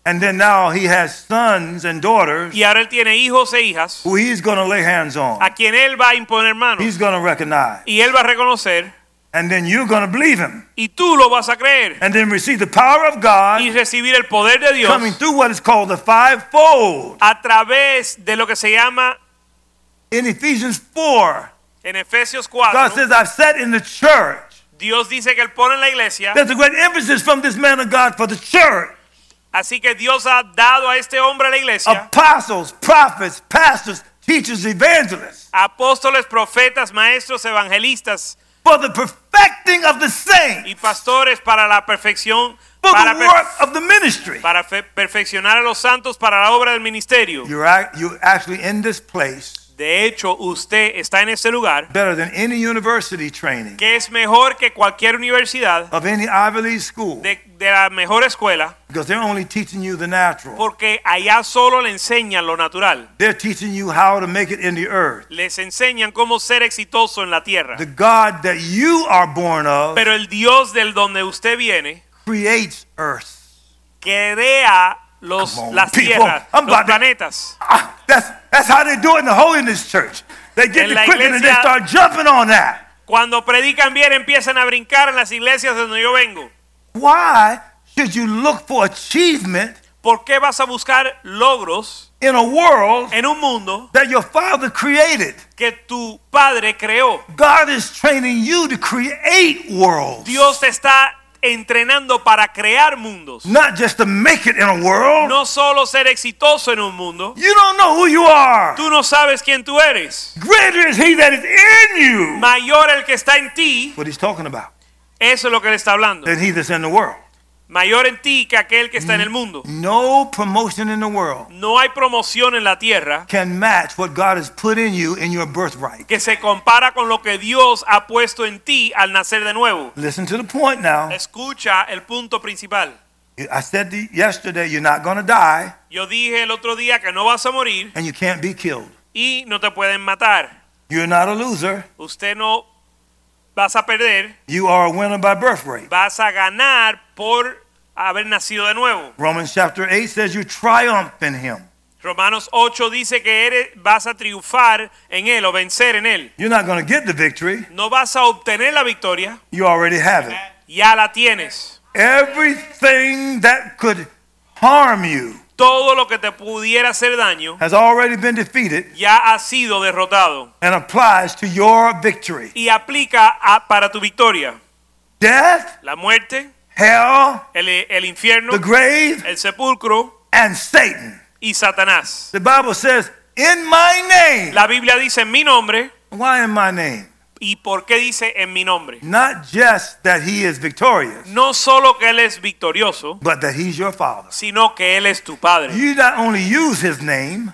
And then now he has sons and daughters y ahora él tiene hijos e hijas who he's going to lay hands on. a quien él va a imponer manos He's going to recognize. y él va a reconocer And then you're going to believe him. y tú lo vas a creer And then receive the power of God y recibir el poder de Dios coming through what is called the fivefold. a través de lo que se llama In Ephesians 4, en Efesios God says, I've said in the church. Dios dice que él pone en la iglesia There's a great emphasis from this man of God for the church. así que Dios ha dado a este hombre a la iglesia Apostles, prophets, pastors, teachers, evangelists. apóstoles profetas maestros evangelistas For the perfecting of the saints. y pastores para la perfección For para, the work of the ministry. para fe- perfeccionar a los santos para la obra del ministerio You're, you're actually in this place de hecho usted está en este lugar better than any university training que es mejor que cualquier universidad of any Ivy League school de, de la mejor escuela because they're only teaching you the natural. porque allá solo le enseñan lo natural They're teaching you how to make it in the earth. les enseñan cómo ser exitoso en la tierra The God that you are born of pero el Dios del donde usted viene creates earth. crea los, on, las people. tierras, I'm los planetas. Ah, that's, that's how they do it in the Holiness Church. They get the and they start jumping on that. Cuando predican bien empiezan a brincar en las iglesias de donde yo vengo. Why should you look for achievement ¿Por qué vas a buscar logros in a world en un mundo that your father created? que tu padre creó? God is training you to create worlds, Dios te está entrenando para crear mundos. not just to make it in a world. No solo ser exitoso en un mundo. You don't know who you are. Tú no sabes quién tú eres. Greater is he that is in you. Mayor el que está en ti. What he's talking about. Eso es lo que él está hablando. Than he that's in the world. Mayor en ti que aquel que está en el mundo. No promotion in the world No hay promoción en la tierra can match what God has put in you in your birthright. que se compara con lo que Dios ha puesto en ti al nacer de nuevo. Listen to the point now. Escucha el punto principal. I said yesterday, you're not going to die Yo dije el otro día que no vas a morir and you can't be killed. y no te pueden matar. You're not a loser. Usted no vas a perder, You are a winner by birthright. vas a ganar por haber nacido de nuevo. Romans chapter 8 says you triumph in him. Romanos 8 dice que eres, vas a triunfar en él o vencer en él. You're not going to get the victory. No vas a obtener la victoria, You already have it. ya la tienes. Everything that could harm you Todo lo que te pudiera hacer daño has already been defeated ya ha sido derrotado and applies to your victory. y aplica a- para tu victoria. Death, La muerte, hell, el, el infierno, the grave, el sepulcro and Satan. y Satanás. The Bible says, in my name. La Biblia dice en mi nombre. Why in my name? ¿Y por qué dice en mi nombre? Not just that he is victorious, No solo que Él es victorioso, but that he's your father. sino que Él es tu Padre. You not only use his name,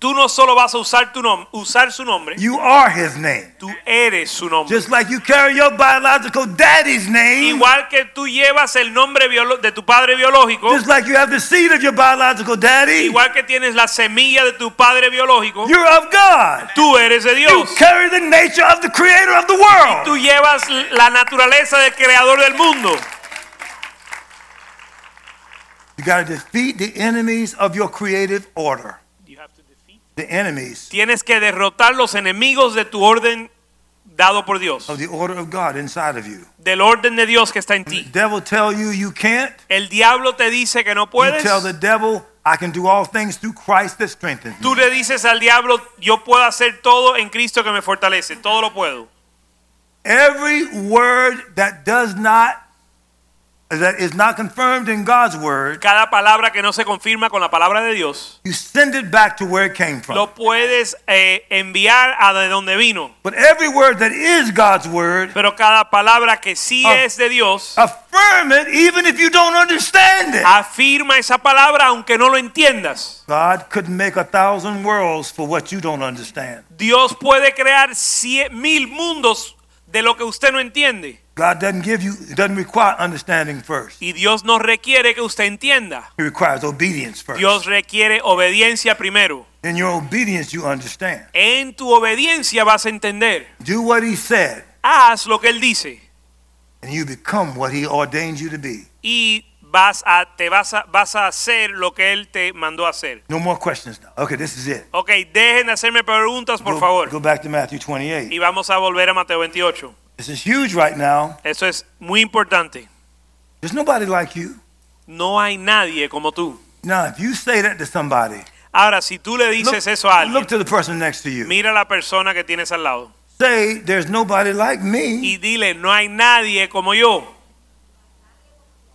Tú no solo vas a usar, tu nom- usar su nombre, you are his name. tú eres su nombre. Just like you carry your biological daddy's name, Igual que tú llevas el nombre de tu padre biológico, just like you have the seed of your biological daddy, igual que tienes la semilla de tu padre biológico, you're of God. tú eres de You Dios. carry the nature of the creator of the world. Tú llevas la naturaleza del creador del mundo. You got to defeat the enemies of your creative order. The enemies Tienes que derrotar los enemigos de tu orden dado por Dios, of the order of God inside of you. del orden de Dios que está en The ti. devil tell you you can't. El diablo te dice que no You puedes. tell the devil I can do all things through Christ that strengthens me. Tú le dices al diablo, yo puedo hacer todo en Cristo que me fortalece, todo lo puedo. Every word that does not that is not confirmed in God's word, Cada palabra que no se confirma con la palabra de Dios, you send it back to where it came from. lo puedes eh, enviar a de donde vino. But every word that is God's word, Pero cada palabra que sí Ah. es de Dios, affirm it even if you don't understand it. afirma esa palabra aunque no lo entiendas. God couldn't make a thousand worlds for what you don't understand. Dios puede crear cien mil mundos de lo que usted no entiende. God doesn't give you, doesn't require understanding first. Y Dios no requiere que usted entienda. He requires obedience first. Dios requiere obediencia primero. In your obedience, you understand. En tu obediencia vas a entender. Do what He said, Haz lo que Él dice. and you become what He ordained you to be. y vas a, te vas a, vas a hacer lo que Él te mandó a hacer. No more questions now. Okay, this is it. Ok, dejen de hacerme preguntas, por go, favor. Go back to Matthew 28. Y vamos a volver a Mateo 28. This is huge right now. Eso es muy importante. There's nobody like you. No hay nadie como tú. Now, if you say that to somebody, Ahora, si tú le dices eso a look alguien, to the person next to you. mira a la persona que tienes al lado Say, there's nobody like me. y dile, no hay nadie como yo.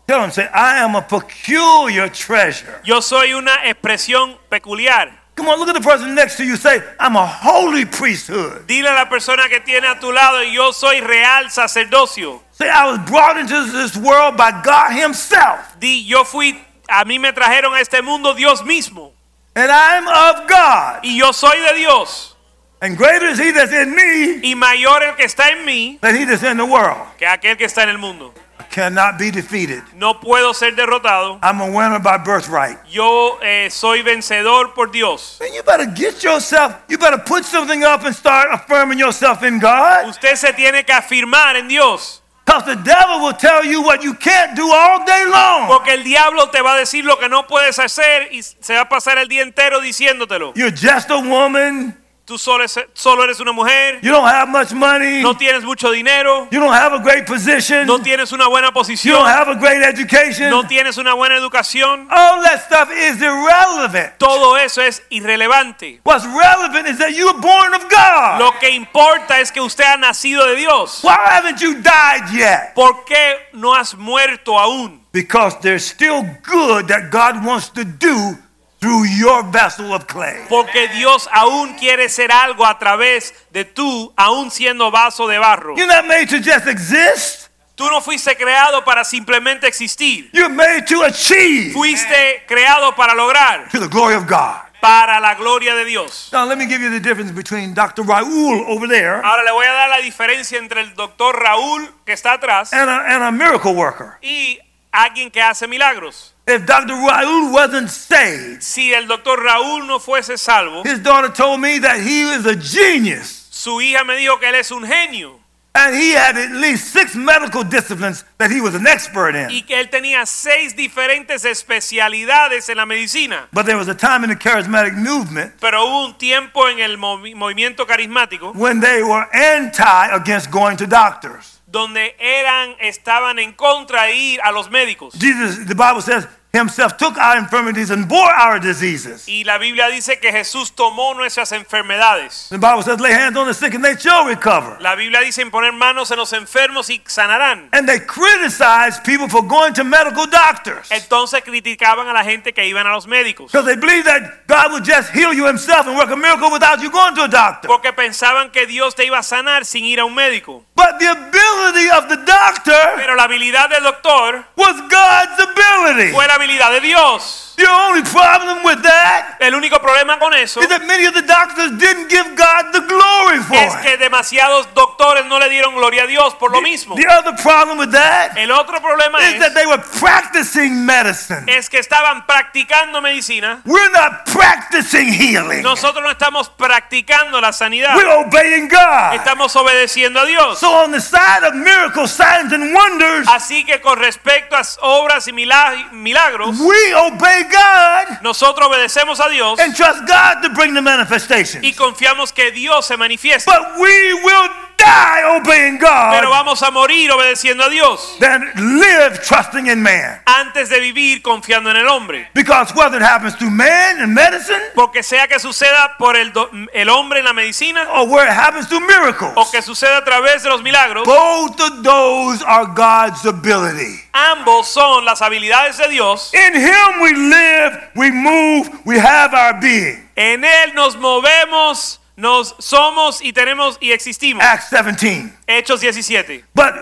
Tell them, say, I am a peculiar treasure. Yo soy una expresión peculiar. Come on, look at the person next to you. Say, I'm a holy priesthood. Dile a la persona que tiene a tu lado, yo soy real sacerdocio. Say, I was brought into this world by God Himself, Di, yo fui, a mí me trajeron a este mundo Dios mismo. and I'm of God. Y yo soy de Dios. And greater is He that's in me Y mayor el que está en mí than He that's in the world. que aquel que está en el mundo. Cannot be defeated. No puedo ser derrotado. I'm a winner by birthright. Yo eh, soy vencedor por Dios. Man, you better get yourself, you better put something up and start affirming yourself in God. Usted se tiene que afirmar en Dios. Because the devil will tell you what you can't do all day long. Porque el diablo te va a decir lo que no puedes hacer y se va a pasar el día entero diciéndotelo. You're just a woman. Tú solo, es- solo eres una mujer, You don't have much money. no tienes mucho dinero, You don't have a great position. no tienes una buena You don't have a great education. no tienes una buena educación. All that stuff is irrelevant. Todo eso es irrelevante. What's relevant is that you were born of God. Lo que importa es que usted ha nacido de Dios. Why haven't you died yet? ¿Por qué no has muerto aún? Because there's still good that God wants to do through your vessel of clay. Porque Dios aún quiere ser algo a través de tú, aún siendo vaso de barro. You're not made to just exist. Tú no fuiste creado para simplemente existir. You're made to achieve Fuiste creado para lograr, to the glory of God. para la gloria de Dios. Now let me give you the difference between Dr. Raul over there Ahora le voy a dar la diferencia entre el doctor Raúl que está atrás and a, and a miracle worker. y alguien que hace milagros. If Dr. Raul wasn't saved, Si el doctor Raúl no fuese salvo, his daughter told me that he was a genius. su hija me dijo que él es un genio. And he had at least six medical disciplines that he was an expert in. y que él tenía seis diferentes especialidades en la medicina. But there was a time in the charismatic movement Pero hubo un tiempo en el movi- movimiento carismático when they were anti against going to doctors. Donde eran estaban en contra de ir a los médicos. Jesus, the Bible says, himself took our infirmities and bore our diseases. Y la Biblia dice que Jesús tomó nuestras enfermedades. The Bible says, lay hands on the sick and they shall recover. La Biblia dice en poner manos en los enfermos y sanarán. And they criticized people for going to medical doctors. Entonces criticaban a la gente que iban a los médicos. Because they believed that God would just heal you himself and work a miracle without you going to a doctor. Porque pensaban que Dios te iba a sanar sin ir a un médico. But the ability of the doctor Pero la habilidad del doctor was God's ability. fue la de Dios. The only problem with that El único problema con eso is that many of the doctors didn't give God the glory for es it. que demasiados doctores no le dieron gloria a Dios por lo mismo. The other problem with that El otro problema is that es, they were practicing medicine. es que estaban practicando medicina. We're not practicing healing. Nosotros no estamos practicando la sanidad. We're obeying God. Estamos obedeciendo a Dios. So on the side of miracles, signs, and wonders, Así que con respecto a obras y mila- milagros, we obey God nosotros obedecemos a Dios and trust God to bring the manifestation. y confiamos que Dios se manifieste. But we will die obeying Pero God vamos a morir obedeciendo a Dios than live trusting in man. antes de vivir confiando en el hombre. Because whether it happens through man and medicine Porque sea que suceda por el, do- el hombre en la medicina or where it happens through miracles, o que suceda a través de los milagros, both of those are God's ability. ambos son las habilidades de Dios. In Him we live, we move, we have our being. En Él nos movemos, nos somos y tenemos y existimos. Acts 17. Hechos 17. But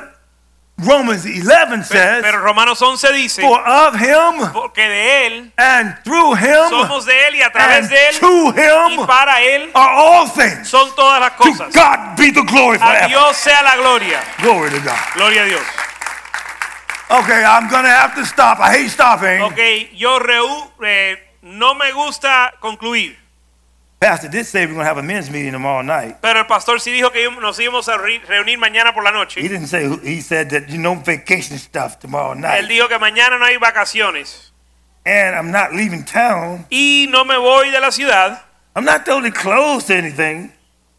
Romans 11 Pero, says, pero Romanos 11 dice, For of Him porque de Él and through Him somos de Él y a través de Él to y Him para Él are all things. son todas las To cosas. God be the glory A forever. Dios sea la gloria. Glory to God. Gloria a Dios. Okay, I'm gonna have to stop. I hate stopping. Ok, yo reú, eh, no me gusta concluir, Pastor did say we're gonna have a men's meeting tomorrow night. pero el pastor sí dijo que nos íbamos a reunir mañana por la noche. He didn't say he said that you know vacation stuff tomorrow night. Él dijo que mañana no hay vacaciones And I'm not leaving town. y no me voy de la ciudad. I'm not totally closed to anything.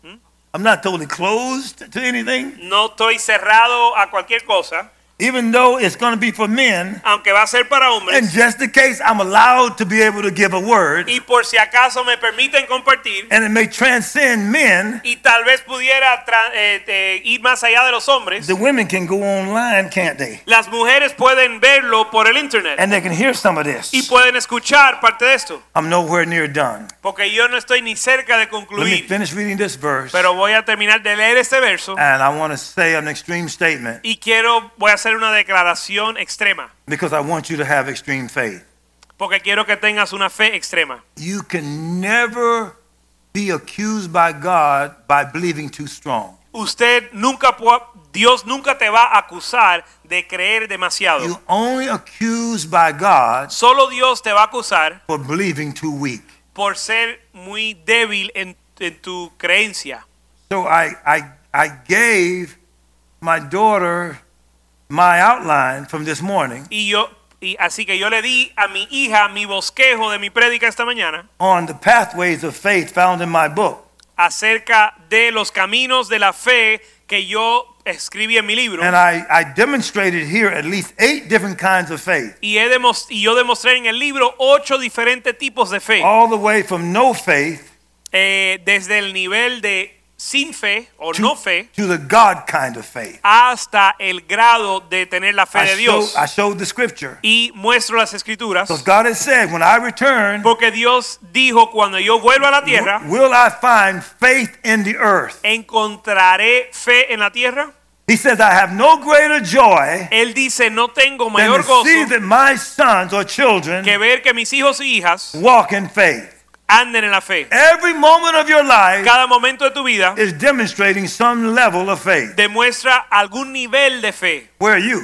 Hmm? I'm not totally closed to anything. No estoy cerrado a cualquier cosa, Even though it's gonna be for men. aunque va a ser para hombres, And just in case I'm allowed to be able to give a word, Y por si acaso me permiten compartir, and it may transcend men, y tal vez pudiera eh, eh, ir más allá de los hombres, the women can go online, can't they? las mujeres pueden verlo por el internet And they can hear some of this. y pueden escuchar parte de esto, I'm nowhere near done. porque yo no estoy ni cerca de concluir. Let me finish reading this verse. pero voy a terminar de leer este verso And I want to say an extreme statement y quiero, voy a hacer una declaración extrema, because I want you to have extreme faith. porque quiero que tengas una fe extrema. You can never be accused by God by believing too strong. Usted nunca, Dios nunca te va a acusar de creer demasiado. You only accused by God Solo Dios te va a acusar for believing too weak. por ser muy débil en, en tu creencia. So I, I, I gave my daughter my outline from this morning Y yo, y así que yo le di a mi hija mi bosquejo de mi prédica esta mañana on the pathways of faith found in my book. acerca de los caminos de la fe que yo escribí en mi libro. And I, I demonstrated here at least eight different kinds of faith, Y, he y yo demostré en el libro ocho diferentes tipos de fe. all the way from no faith Eh, desde el nivel de sin fe o to, no fe to the God kind of faith. hasta el grado de tener la fe I, de Dios. showed, I showed the scripture. Y muestro las escrituras. Because God has said, when I return, Porque Dios dijo, cuando yo vuelva a la tierra, will I find faith in the earth? encontraré fe en la tierra. He says, I have no greater joy Él dice, no tengo mayor gozo see that my sons or children que ver que mis hijos y hijas walk in faith. Anden en la fe. Every moment of your life Cada momento de tu vida is demonstrating some level of faith. demuestra algún nivel de fe. Where are you?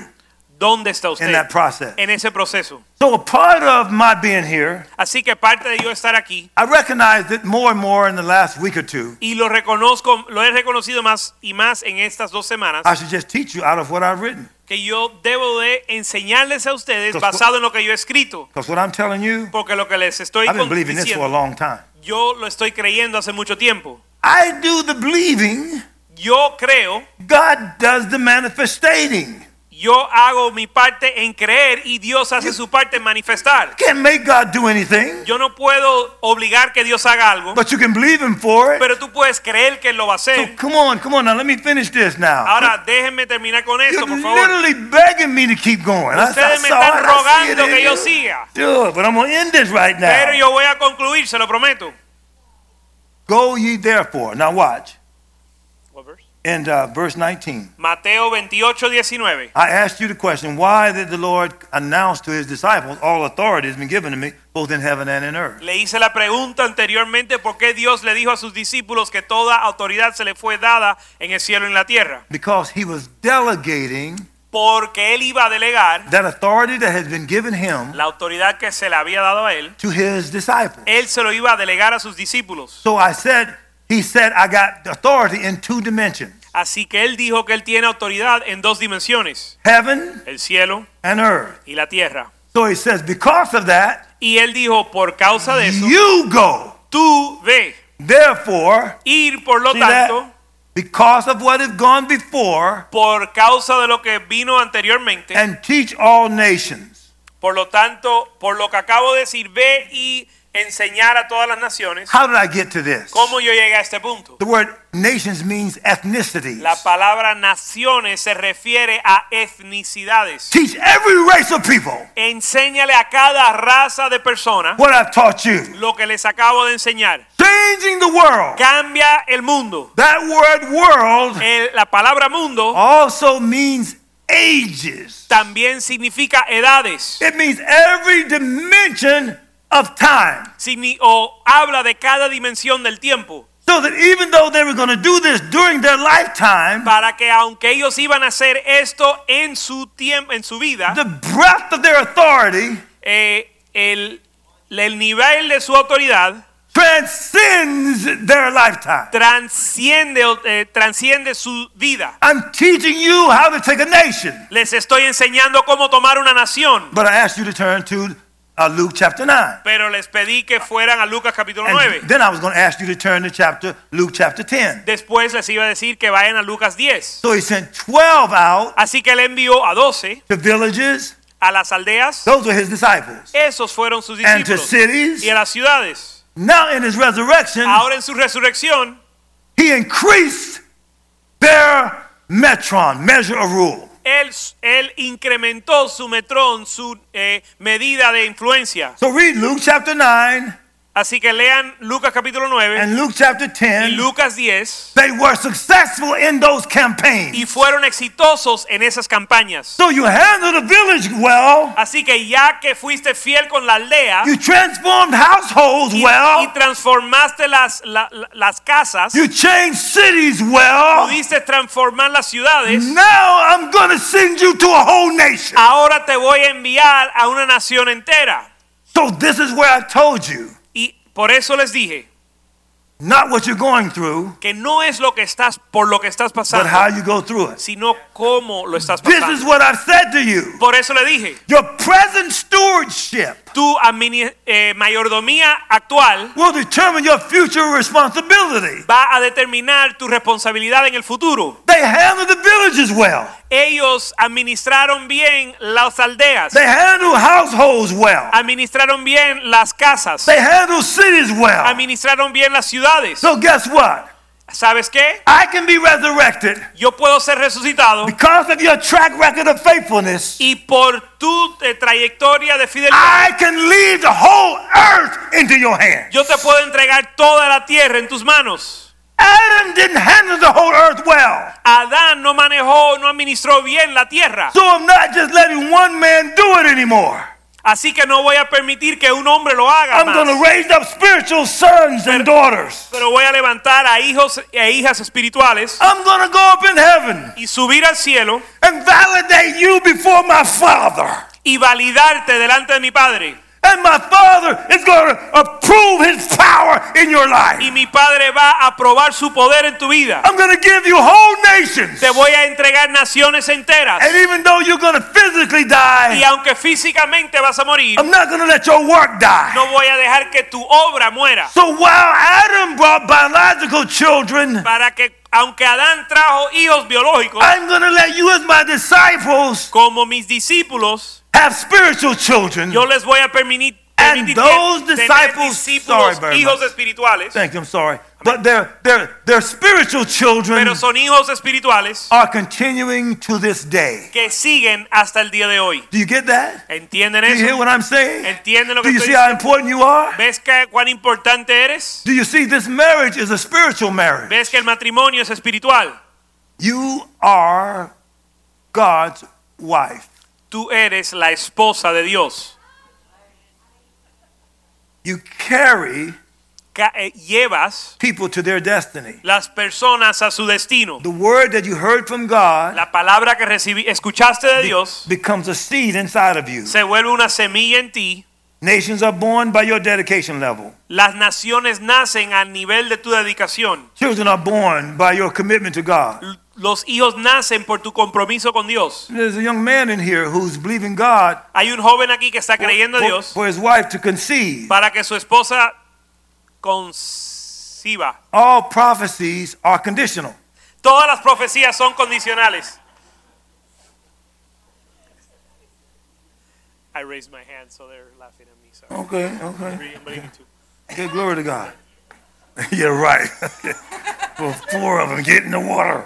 ¿Dónde está in that process. en ese proceso? So, a part of my being here, Así que parte de yo estar aquí I recognized it more and more in the last week or two. y lo reconozco, lo he reconocido más y más en estas dos semanas I should just teach you out of what I've written. que yo debo de enseñarles a ustedes basado en lo que yo he escrito, Because what I'm telling you, porque lo que les estoy I've been con- believing this for a diciendo, long time. yo lo estoy creyendo hace mucho tiempo. I do the believing, Yo creo, God does the manifestating. Yo hago mi parte en creer y Dios hace su parte en manifestar. Can't make God do anything, Yo no puedo obligar que Dios haga algo, but you can believe Him for it. pero tú puedes creer que Él lo va a So hacer. come on, come on now, let me finish this now. Ahora déjenme terminar con You're esto, por favor. literally begging me to keep going. I, I Ustedes me están I rogando que yo siga, it, but I'm going to end this right now. pero yo voy a concluir, se lo prometo. Go ye therefore. Now watch. In uh, verse 19, Mateo 28, 19. I asked you the question, why did the Lord announce to his disciples, all authority has been given to me, both in heaven and in earth? Le hice la pregunta anteriormente por qué Dios le dijo a sus discípulos que toda autoridad se le fue dada en el cielo y en la tierra. Because he was delegating Porque él iba a delegar that authority that has been given him la autoridad que se le había dado a él, to his disciples. él se lo iba a delegar a sus discípulos. So I said, he said, I got authority in two dimensions Así que él dijo que él tiene autoridad en dos dimensiones, heaven el cielo and earth. y la tierra. So he says, because of that, Y él dijo, por causa de eso, you go. tú ve, Therefore, ir por lo that? tanto, because of what has gone before, por causa de lo que vino anteriormente, and teach all nations. por lo tanto, por lo que acabo de decir, ve y enseñar a todas las naciones. How did I get to this? ¿Cómo yo llegué a este punto? The word nations means ethnicities. La palabra naciones se refiere a etnicidades. Teach every race of people Enséñale a cada raza de personas what I've taught you. lo que les acabo de enseñar. Changing the world. Cambia el mundo. That word world El- la palabra mundo also means ages. también significa edades. It means every dimension of time. O habla de cada dimensión del tiempo. So that even though they were going to do this during their lifetime, Para que aunque ellos iban a hacer esto en su tiempo, en su vida, the breadth of their authority eh, el, el nivel de su autoridad transcends their lifetime. transciende, eh, transciende su vida. I'm teaching you how to take a nation. Les estoy enseñando cómo tomar una nación, But I asked you to turn to uh, Luke chapter 9. pero les pedí que fueran a Lucas capítulo 9. And then I was going to ask you to turn to chapter Luke chapter 10. Después les iba a decir que vayan a Lucas 10. So he sent 12 out Así que él envió a 12 to villages. a las aldeas. Those were his disciples. Esos fueron sus And to discípulos. cities. Y a las ciudades. Now in his resurrection, Ahora en su resurrección, he increased their metron, measure of rule. Él, él incrementó su metrón, su eh, medida de influencia. So read Luke chapter 9 Así que lean Lucas capítulo 9 and Luke chapter 10. y 10. Lucas 10 They were successful in those campaigns. y fueron exitosos en esas campañas. So you handled the village well. Así que ya que fuiste fiel con la aldea You transformed households y, y well. transformaste las, la- la- las casas, You changed cities well. pudiste transformar las ciudades, Now I'm going to send you to a whole nation. ahora te voy a enviar a una nación entera. So this is where I told you, Y por eso les dije not what you're going through, que no es lo que estás por lo que estás but how pasando, you go through it. sino cómo lo estás This is pasando. what I've said to you. Por eso le dije, Your present stewardship tu eh, mayordomía actual will determine your future responsibility. va a determinar tu responsabilidad en el futuro. They handle the villages well. Ellos administraron bien las aldeas, They handle households well. administraron bien las casas, They handle cities well. administraron bien las ciudades. So guess what? ¿Sabes qué? I can be resurrected Yo puedo ser resucitado because of your track record of faithfulness. y por tu eh, trayectoria de fidelidad, I can leave the whole earth into your hands. yo te puedo entregar toda la tierra en tus manos. Adam didn't handle the whole earth well. Adán no manejó, no administró bien la tierra. So I'm not just letting one man do it anymore. Así que no voy a permitir que un hombre lo haga I'm más. raise up spiritual sons and daughters. Pero voy a levantar a hijos e hijas espirituales I'm to go up in heaven y subir al cielo and validate you before my Father. y validarte delante de mi Padre. And my Father is going to approve His power in your life. Y mi Padre va a probar su poder en tu vida. I'm going to give you whole nations. Te voy a entregar naciones enteras. And even though you're going to physically Y die, aunque físicamente vas a morir, I'm not going to let your work die. no voy a dejar que tu obra muera. So while Adam brought biological children, Para que, aunque Adán trajo hijos biológicos, I'm going to let you, as my disciples, como mis discípulos, have spiritual children. yo les voy a permitir, And those disciples- sorry very hijos much. espirituales, Thank you, I'm sorry. But their, their, their spiritual children pero son hijos espirituales are continuing to this day. que siguen hasta el día de hoy. Do you get that? ¿Entienden Do you hear what I'm saying? ¿Entienden lo Do que you see how important you are? ¿Ves que, cuán importante eres? Do you see this marriage is a spiritual marriage? ¿Ves que el matrimonio es espiritual? You are God's wife. Tú eres la esposa de Dios. You carry Ca- eh, llevas people to their destiny. las personas a su destino. The word that you heard from God La palabra que recibí, escuchaste de Dios becomes a seed inside of you. se vuelve una semilla en ti. Nations are born by your dedication level. Las naciones nacen a nivel de tu dedicación. Children are born by your commitment to God. Los hijos nacen por tu compromiso con Dios. There's a young man in here who's believing God Hay un joven aquí que está creyendo a for, Dios for his wife to conceive. para que su esposa conciba. All prophecies are conditional. Todas las profecías son condicionales. I raised my hand, so they're laughing at me. Sorry. Okay, okay. I'm believing too. Okay, glory to God. <laughs> You're right. <laughs> well, four of them get in the water.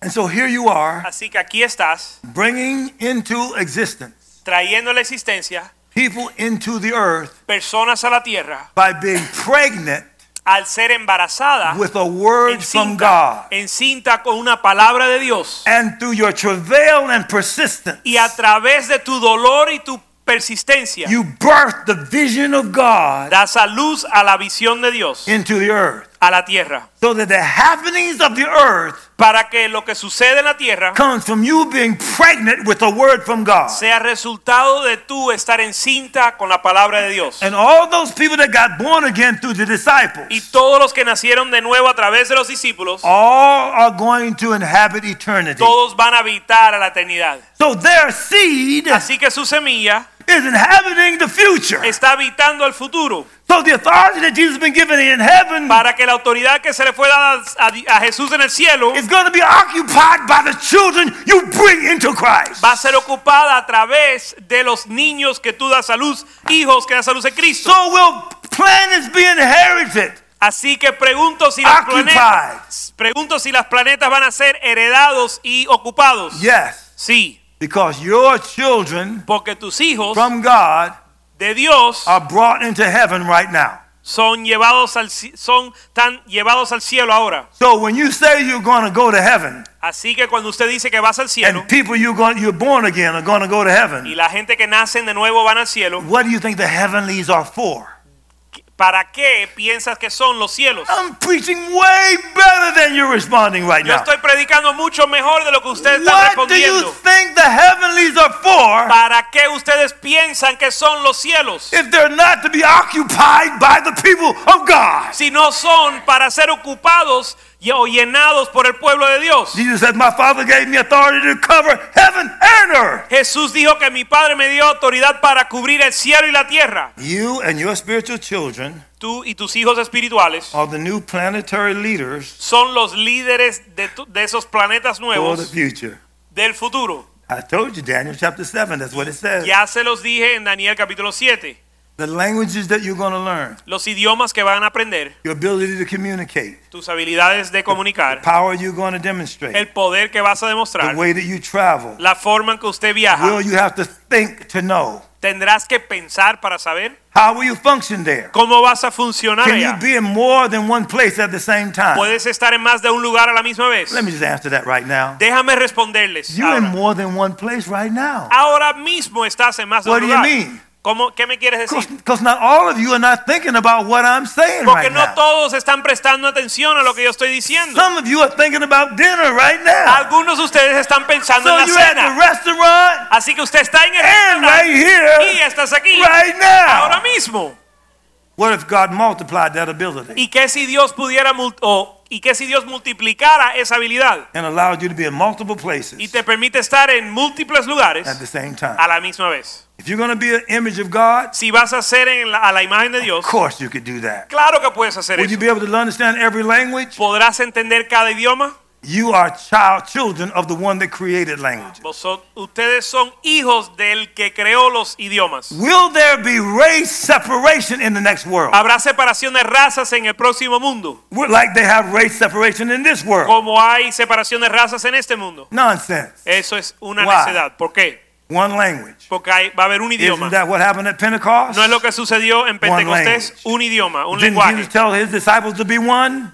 And so here you are, Así que aquí estás, bringing into existence trayendo la existencia people into the earth personas a la tierra by being pregnant al ser embarazada, with a word from God. encinta con una palabra de Dios. And through your travail and persistence, Y a través de tu dolor y tu persistencia, you birth the vision of God das a luz a la visión de Dios, into the earth. A la tierra. So that the happenings of the earth Para que lo que sucede en la tierra comes from you being pregnant with a word from God. sea resultado de tú estar encinta con la palabra de Dios. And all those people that got born again through the disciples, Y todos los que nacieron de nuevo a través de los discípulos, all are going to inhabit eternity. todos van a habitar a la eternidad. So their seed Así que su semilla is inhabiting the future. está habitando el futuro. So the authority that Jesus has been given in heaven Para que la autoridad que se le fue dada a, a Jesús en el cielo is going to be occupied by the children you bring into Christ. va a ser ocupada a través de los niños que tú das a luz, hijos que das a luz en Cristo. So will planets be inherited? Así que pregunto si las Occupied. planetas, pregunto si las planetas van a ser heredados y ocupados. Yes, Sí, because your children porque tus hijos from God de Dios are brought into heaven right now. son llevados al son tan llevados al cielo ahora. So when you say you're going to go to heaven, Así que cuando usted dice que vas al cielo and people you're going, you're born again are going to go to y heaven, la gente que nacen de nuevo van al cielo, what do you think the heavenlies are for? ¿Para qué piensas que son los cielos? I'm preaching way better than you're responding right Yo now. estoy predicando mucho mejor de lo que usted está What do you respondiendo. think the heavenlies are for ¿Para qué ustedes piensan que son los cielos? if they're not to be occupied by the people of God? Si no son para ser ocupados o llenados por el pueblo de Dios. Jesus said, My Father gave me authority to cover heaven and earth. Jesús dijo que mi Padre me dio autoridad para cubrir el cielo y la tierra. You and your spiritual children Tú y tus hijos espirituales are the new planetary leaders son los líderes de, tu- de esos planetas nuevos for the future. del futuro. I told you, Daniel chapter 7, that's what it says. Ya se los dije en Daniel capítulo 7. The languages that you're going to learn, los idiomas que van a aprender, your ability to communicate, tus habilidades de comunicar, power you're going to demonstrate, el poder que vas a demostrar. the way that you travel. la forma en que usted viaja. Will you have to think to know? Tendrás que pensar para saber How will you function there? cómo vas a funcionar Can you be in more than one place at the same time? Puedes estar en más de un lugar a la misma vez. Let me just answer that right now. Déjame responderles. You're in more than one place right now. Ahora mismo estás en más de un lugar. What do you mean? ¿Cómo, ¿Qué me quieres decir? Because not all of you are not thinking about what I'm saying Porque right no now. todos están prestando atención a lo que yo estoy diciendo. Some of you are thinking about dinner right now. Algunos de ustedes están pensando So en la you're at the cena. restaurant Así que usted está en el and restaurante right here, y estás aquí right now. ahora mismo. What if God multiplied that ability ¿Y qué si Dios pudiera mul- o, y qué si Dios multiplicara esa habilidad and allowed you to be in multiple places y te permite estar en múltiples lugares at the same time? a la misma vez? If you're going to be an image of God, Si vas a ser en la- a la imagen de Dios, of course you could do that. claro que puedes hacer Would you be able to understand every language? ¿Podrás entender cada idioma? You are child children of the one that created language. Vosot- ustedes son hijos del que creó los idiomas. Will there be race separation in the next world? Habrá separación de razas en el próximo mundo, like they have race separation in this world. como hay separación de razas en este mundo. Nonsense. Eso es una Why? necedad. ¿Por qué? One language. Porque hay- va a haber un Isn't that what happened at Pentecost? No es lo que sucedió en Pentecostés, un idioma, un Didn't lenguaje. Jesus tell his disciples to be one?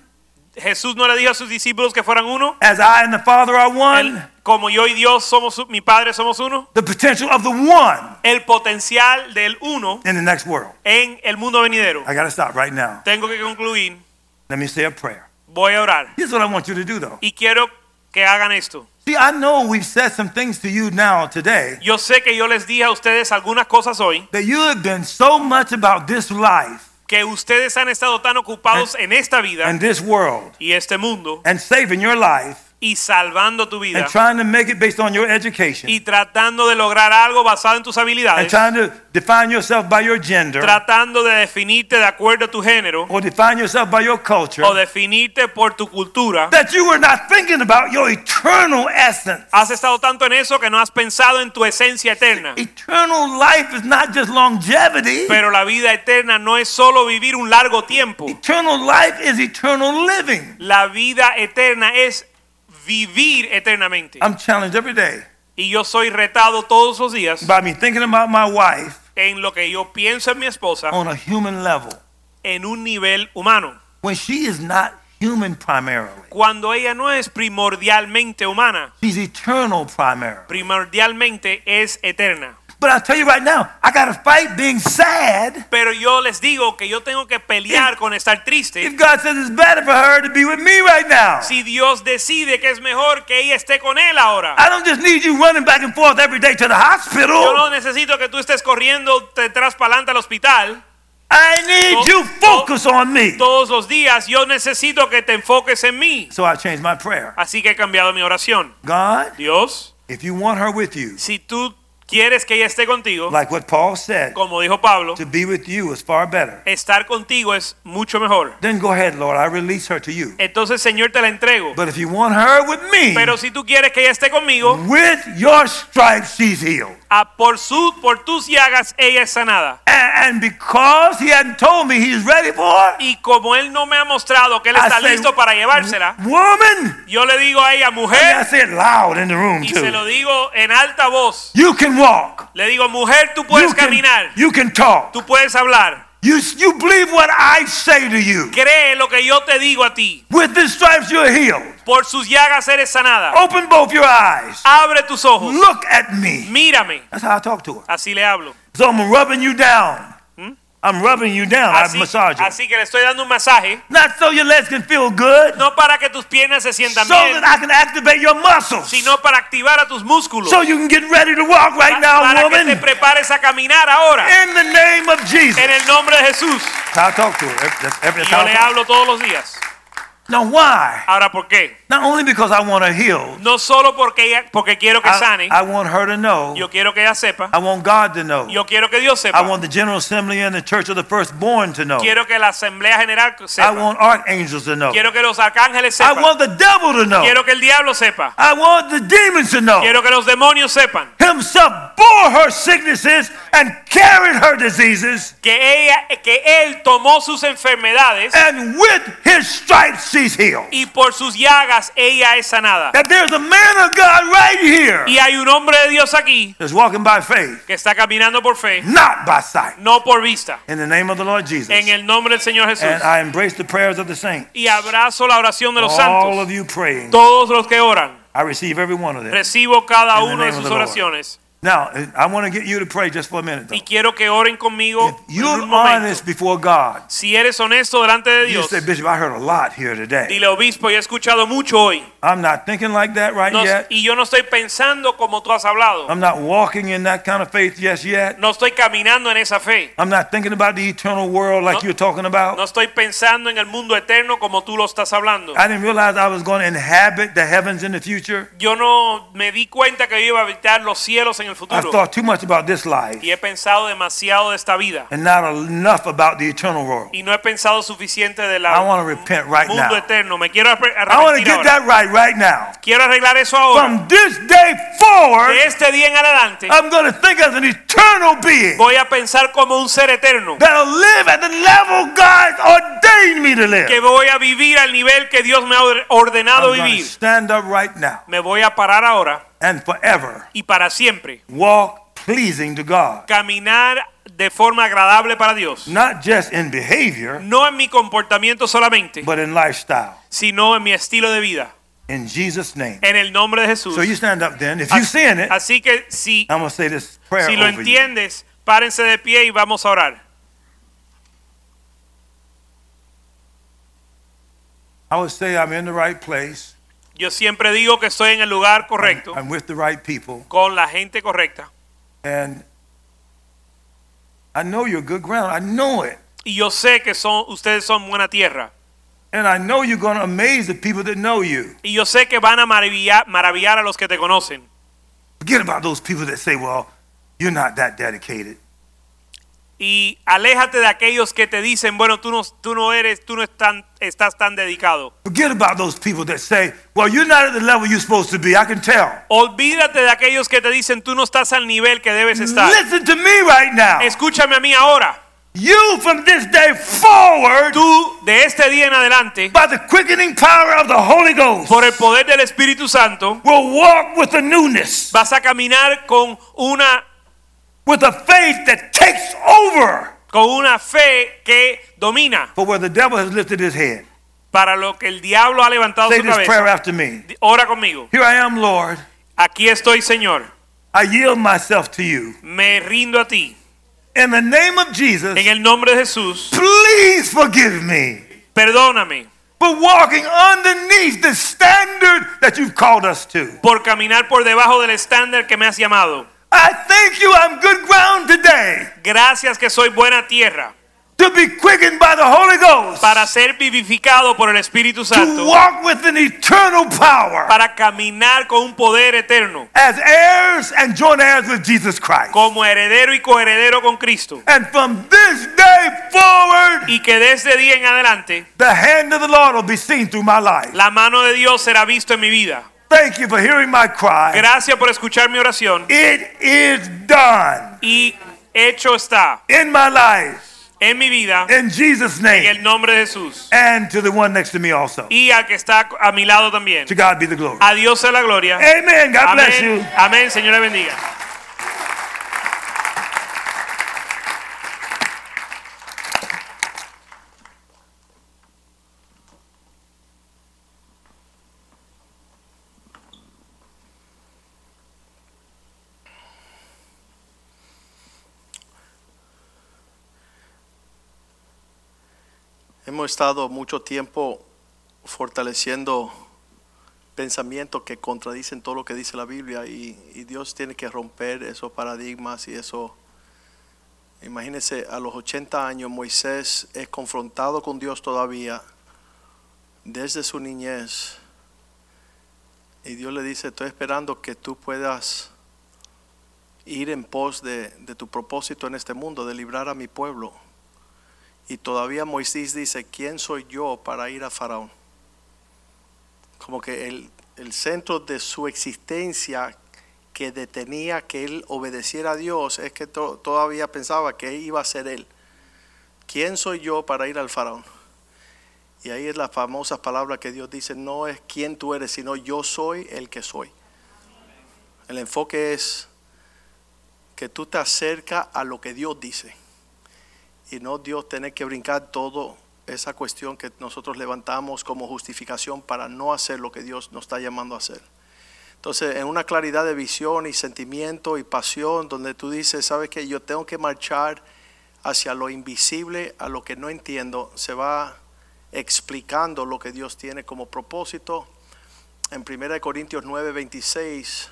Jesús no le dijo a sus discípulos que fueran uno. As I and the Father are one? como yo y Dios somos, mi Padre somos uno. The potential of the one El potencial del uno in the next world. en el mundo venidero. I got to stop right now. Tengo que concluir. Let me say a prayer. Voy a orar. Here's what I want you to do, though. Y quiero que hagan esto. See, I know we've said some things to you now today Yo sé que yo les dije a ustedes algunas cosas hoy, that you have been so much about this life que ustedes han estado tan ocupados en esta vida and this world y este mundo and saving your life y salvando tu vida and trying to make it based on your education y tratando de lograr algo basado en tus and habilidades, trying to define yourself by your gender tratando de definirte de acuerdo a tu género or define yourself by your culture, o definirte por tu cultura. that you were not thinking about your eternal essence. Has estado tanto en eso que no has pensado en tu esencia eterna. Eternal life is not just longevity. Pero la vida eterna no es solo vivir un largo tiempo. Eternal life is eternal living. La vida eterna es vivir eternamente. I'm challenged every day Y yo soy retado todos los días by me thinking about my wife en lo que yo pienso en mi esposa on a human level en un nivel humano. when she is not human primarily. Cuando ella no es primordialmente humana, She's eternal primarily. primordialmente es eterna. But I'll tell you right now, I got to fight being sad Pero yo les digo que yo tengo que pelear con estar triste. if God says it's better for her to be with me right now. Si Dios decide que es mejor que ella esté con él ahora. I don't just need you running back and forth every day to the Yo hospital. no necesito que tú estés corriendo detrás para al hospital I need To- you to- focus on me. todos los días. Yo necesito que te enfoques en mí. So I changed my prayer. Así que he cambiado mi oración. God, Dios, if you want her with you, si tú quieres que ella esté contigo, like what Paul said, como dijo Pablo, to be with you is far better. estar contigo es mucho mejor. Then go ahead, Lord, I release her to you. Entonces, Señor, te la entrego. But if you want her with me, Pero si tú quieres que ella esté conmigo, with your stripes she's healed. a por, su, por tus llagas ella es sanada. And, and because he hadn't told me he's ready for her, Y como él no me ha mostrado que él está say, listo para llevársela, woman, yo le digo a ella, and I mujer, say it loud in the room y se too. lo digo en alta voz, You can walk. le digo, mujer, tú puedes You can, caminar, you can talk. tú puedes hablar. You, can talk. you believe what I say to you. Cree lo que yo te digo a ti. With the stripes you're healed. Por sus llagas eres sanada. Open both your eyes. Abre tus ojos. Look at me. Mírame. That's how I talk to her. Así le hablo. So I'm rubbing you down. I'm rubbing you down. I Así, massage you. así que le estoy dando un masaje. Not so your legs can feel good, No para que tus piernas se sientan so bien, that I can activate your muscles. sino para activar a tus músculos. So you can get ready to walk right now, para que te prepares a caminar ahora. In the name of Jesus. En el nombre de Jesús. I talk to her. That's, that's Y yo le hablo todos los días. Now, why? Ahora, ¿por qué? Not only because I want her healed, No solo porque, ella, porque quiero que I, sane, I want her to know. yo quiero que ella sepa, I want God to know. yo quiero que Dios I want the General Assembly and the Church of the Firstborn to know. quiero que la Asamblea General I want archangels to know. quiero que los arcángeles I want the devil to know. quiero que el diablo sepa, I want the demons to know. quiero que los demonios sepan Himself bore her sicknesses and carried her diseases, que ella, que él tomó sus enfermedades and with his stripes she's healed. y por sus llagas ella es sanada. That there's a man of God right here Y hay un hombre de Dios aquí that's walking by faith, que está caminando por fe, not by sight. no por vista. In the name of the Lord Jesus. En el nombre del Señor Jesús. And I embrace the prayers of the saints. Y abrazo la oración de los All santos. of you praying. Todos los que oran. I receive every one of them. Recibo cada uno de sus oraciones. Now, I want to get you to pray just for a minute. Though. Y quiero que oren conmigo If you're un momento. honest before God, Si eres honesto delante de you say, Bishop, I heard a lot here today. dile obispo, yo he escuchado mucho hoy. I'm not thinking like that right No- yet. y yo no estoy pensando como tú has hablado. I'm not walking in that kind of faith just yet. No estoy caminando en esa fe. I'm not thinking about the eternal world like No- you're talking about. No estoy pensando en el mundo eterno como tú lo estás hablando. I didn't realize I was going to inhabit the heavens in the future. Yo no me di cuenta que yo iba a habitar los cielos en el I futuro. thought too much about this life Y he pensado demasiado de esta vida. and not enough about the eternal world. Y no he pensado suficiente de I want to repent right mundo now. eterno. Me quiero arre- I want to get ahora. that right right now. Quiero arreglar eso ahora. From this day forward, De este día en adelante I'm going to think as an eternal being voy a pensar como un ser eterno. that'll live at the level God ordained me to live. Que voy a vivir al nivel que Dios me ha or- I'm ordenado to vivir. stand up right now Me voy a parar ahora and forever y para siempre walk pleasing to God. caminar de forma agradable para Dios. Not just in behavior, No en mi comportamiento solamente, but in lifestyle. sino en mi estilo de vida. In Jesus' name. En el nombre de Jesús. So you stand up then. If you're seeing it, Así que si, I'm going to say this prayer si lo over you. entiendes, párense de pie y vamos a orar. I would say I'm in the right place. Yo siempre digo que estoy en el lugar correcto, I'm with the right people. con la gente correcta. And I know you're good ground. I know it. Y yo sé que son, ustedes son buena tierra. And I know you're going to amaze the people that know you. Y yo sé que van a maravillar, maravillar a los que te conocen. Forget about those people that say, well, you're not that dedicated. Y aléjate de aquellos que te dicen, bueno, tú no, tú no eres, tú no están, estás tan dedicado. Forget about those people that say, well, you're not at the level you're supposed to be. I can tell. Olvídate de aquellos que te dicen, tú no estás al nivel que debes estar. Listen to me right now. Escúchame a mí ahora. You from this day forward, Tú, de este día en adelante, by the quickening power of the Holy Ghost, por el poder del Espíritu Santo, will walk with a newness, vas a caminar con una, with a faith that takes over con una fe que domina for where the devil has lifted his head. para lo que el diablo ha levantado Say su this prayer after me. Ora conmigo. Here I am, Lord. Aquí estoy, Señor. I yield myself to you. Me rindo a ti. In the name of Jesus, En el nombre de Jesús, please forgive me perdóname for walking underneath the standard that you've called us to. por caminar por debajo del estándar que me has llamado. I thank you I'm good ground today Gracias que soy buena tierra to be quickened by the Holy Ghost, para ser vivificado por el Espíritu Santo. to walk with an eternal power para caminar con un poder eterno, as heirs and joint heirs with Jesus Christ. como heredero y coheredero con Cristo. And from this day forward, Y que desde día en adelante the hand of the Lord will be seen through my life. la mano de Dios será visto en mi vida. Thank you for hearing my cry. Gracias por escuchar mi oración It is done y hecho está in my life. en mi vida In Jesus' name. en el nombre de Jesús. And to the one next to me also. Y al que está a mi lado también. To God be the glory. A Dios sea la gloria. Amen. God bless you. Amén. Amén. Señor le bendiga. Hemos estado mucho tiempo fortaleciendo pensamientos que contradicen todo lo que dice la Biblia y, Dios tiene que romper esos paradigmas y eso. Imagínense, a los 80 años Moisés es confrontado con Dios todavía desde su niñez. Y Dios le dice, estoy esperando que tú puedas ir en pos de tu propósito en este mundo, de librar a mi pueblo. Y todavía Moisés dice, ¿quién soy yo para ir a Faraón? Como que el, el centro de su existencia que detenía que él obedeciera a Dios es que to- todavía pensaba que iba a ser él. ¿Quién soy yo para ir al faraón? Y ahí es la famosa palabra que Dios dice, no es quién tú eres, sino yo soy el que soy. El enfoque es que tú te acercas a lo que Dios dice y no Dios tener que brincar todo esa cuestión que nosotros levantamos como justificación para no hacer lo que Dios nos está llamando a hacer. Entonces, en una claridad de visión y sentimiento y pasión, donde tú dices, sabes que yo tengo que marchar hacia lo invisible, a lo que no entiendo, se va explicando lo que Dios tiene como propósito. En 1 Corintios 9, 26,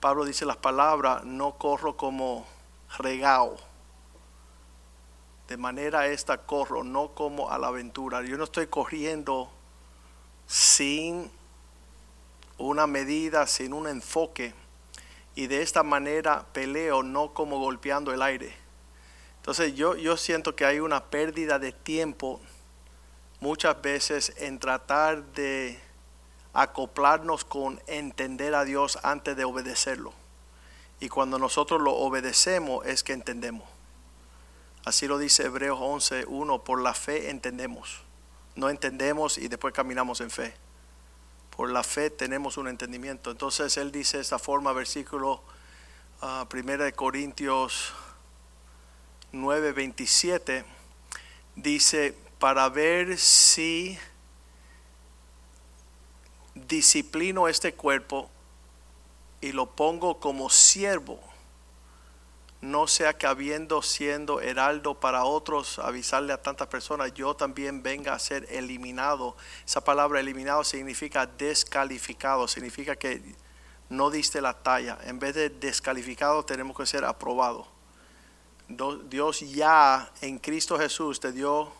Pablo dice las palabras, no corro como regao. De manera esta corro, no como a la aventura. Yo no estoy corriendo sin una medida, sin un enfoque. Y de esta manera peleo, no como golpeando el aire. Entonces yo, yo siento que hay una pérdida de tiempo muchas veces en tratar de acoplarnos con entender a Dios antes de obedecerlo. Y cuando nosotros lo obedecemos es que entendemos. Así lo dice Hebreos 11, 1, por la fe entendemos. No entendemos y después caminamos en fe. Por la fe tenemos un entendimiento. Entonces él dice de esta forma, versículo 1 de Corintios 9, 27, dice, para ver si disciplino este cuerpo y lo pongo como siervo, no sea que habiendo siendo heraldo para otros, avisarle a tantas personas, yo también venga a ser eliminado. Esa palabra eliminado significa descalificado, significa que no diste la talla. En vez de descalificado tenemos que ser aprobado. Do- Dios ya en Cristo Jesús te dio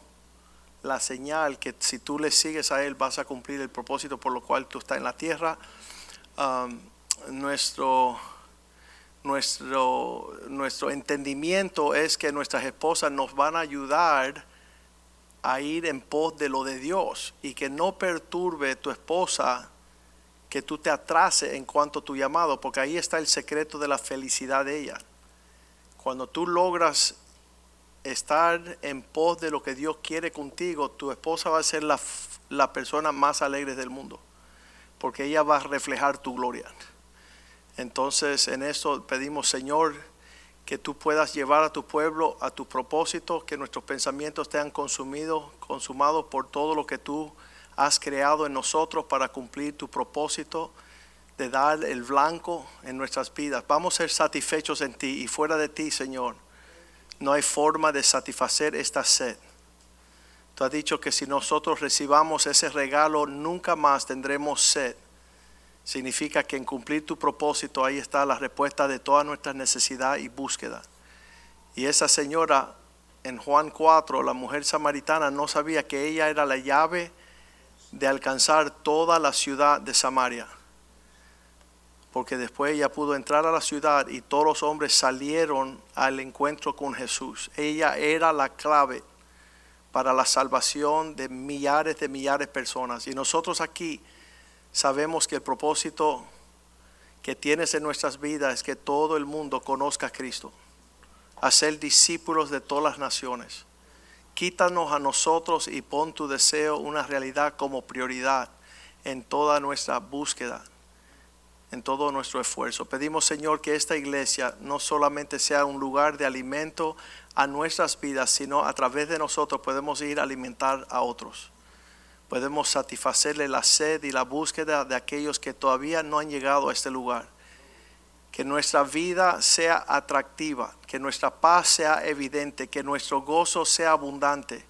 la señal que si tú le sigues a Él vas a cumplir el propósito por lo cual tú estás en la tierra. Nuestro, nuestro, nuestro entendimiento es que nuestras esposas nos van a ayudar a ir en pos de lo de Dios y que no perturbe tu esposa que tú te atrases en cuanto a tu llamado, porque ahí está el secreto de la felicidad de ella. Cuando tú logras estar en pos de lo que Dios quiere contigo, tu esposa va a ser la, la persona más alegre del mundo, porque ella va a reflejar tu gloria. Entonces en eso pedimos, Señor, que tú puedas llevar a tu pueblo a tu propósito, que nuestros pensamientos sean consumidos, consumados por todo lo que tú has creado en nosotros para cumplir tu propósito de dar el blanco en nuestras vidas. Vamos a ser satisfechos en ti y fuera de ti, Señor no hay forma de satisfacer esta sed. Tú has dicho que si nosotros recibamos ese regalo, nunca más tendremos sed. Significa que en cumplir tu propósito, ahí está la respuesta de toda nuestra necesidad y búsqueda. Y esa señora en Juan 4, la mujer samaritana, no sabía que ella era la llave de alcanzar toda la ciudad de Samaria porque después ella pudo entrar a la ciudad y todos los hombres salieron al encuentro con Jesús. Ella era la clave para la salvación de millares de millares de personas. Y nosotros aquí sabemos que el propósito que tienes en nuestras vidas es que todo el mundo conozca a Cristo, hacer discípulos de todas las naciones. Quítanos a nosotros y pon tu deseo una realidad como prioridad en toda nuestra búsqueda en todo nuestro esfuerzo. Pedimos, Señor, que esta iglesia no solamente sea un lugar de alimento a nuestras vidas, sino a través de nosotros podemos ir a alimentar a otros. Podemos satisfacerle la sed y la búsqueda de aquellos que todavía no han llegado a este lugar. Que nuestra vida sea atractiva, que nuestra paz sea evidente, que nuestro gozo sea abundante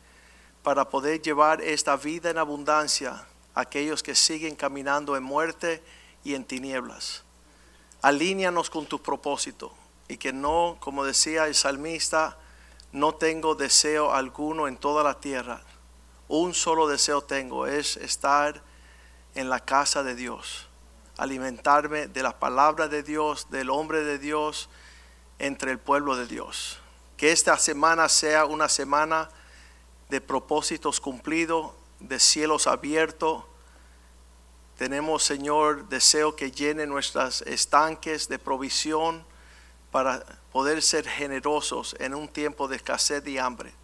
para poder llevar esta vida en abundancia a aquellos que siguen caminando en muerte y en tinieblas. Alíñanos con tu propósito y que no, como decía el salmista, no tengo deseo alguno en toda la tierra un solo deseo tengo, es estar en la casa de Dios, alimentarme de la palabra de Dios, del hombre de Dios, entre el pueblo de Dios. Que esta semana sea una semana de propósitos cumplidos, de cielos abiertos. Tenemos, Señor, deseo que llene nuestras estanques de provisión para poder ser generosos en un tiempo de escasez y hambre.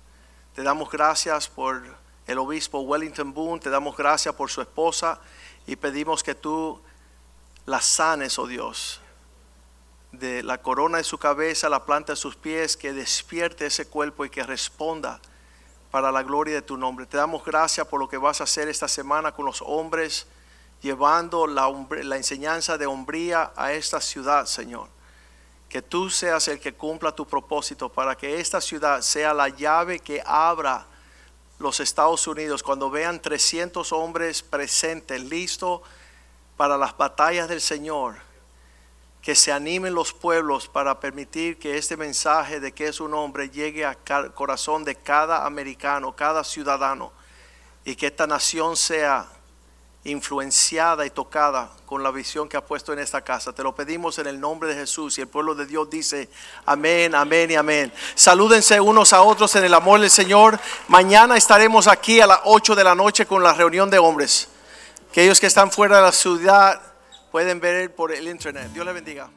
Te damos gracias por el obispo Wellington Boone, te damos gracias por su esposa y pedimos que tú la sanes, oh Dios, de la corona de su cabeza, la planta de sus pies, que despierte ese cuerpo y que responda para la gloria de tu nombre. Te damos gracias por lo que vas a hacer esta semana con los hombres, llevando la, la enseñanza de hombría a esta ciudad, Señor. Que tú seas el que cumpla tu propósito para que esta ciudad sea la llave que abra los Estados Unidos cuando vean 300 hombres presentes, listos para las batallas del Señor que se animen los pueblos para permitir que este mensaje de que es un hombre llegue al corazón de cada americano, cada ciudadano, y que esta nación sea influenciada y tocada con la visión que ha puesto en esta casa. Te lo pedimos en el nombre de Jesús y el pueblo de Dios dice amén, amén y amén. Salúdense unos a otros en el amor del Señor. Mañana estaremos aquí a las 8 de la noche con la reunión de hombres. Aquellos que están fuera de la ciudad pueden ver por el internet. Dios les bendiga.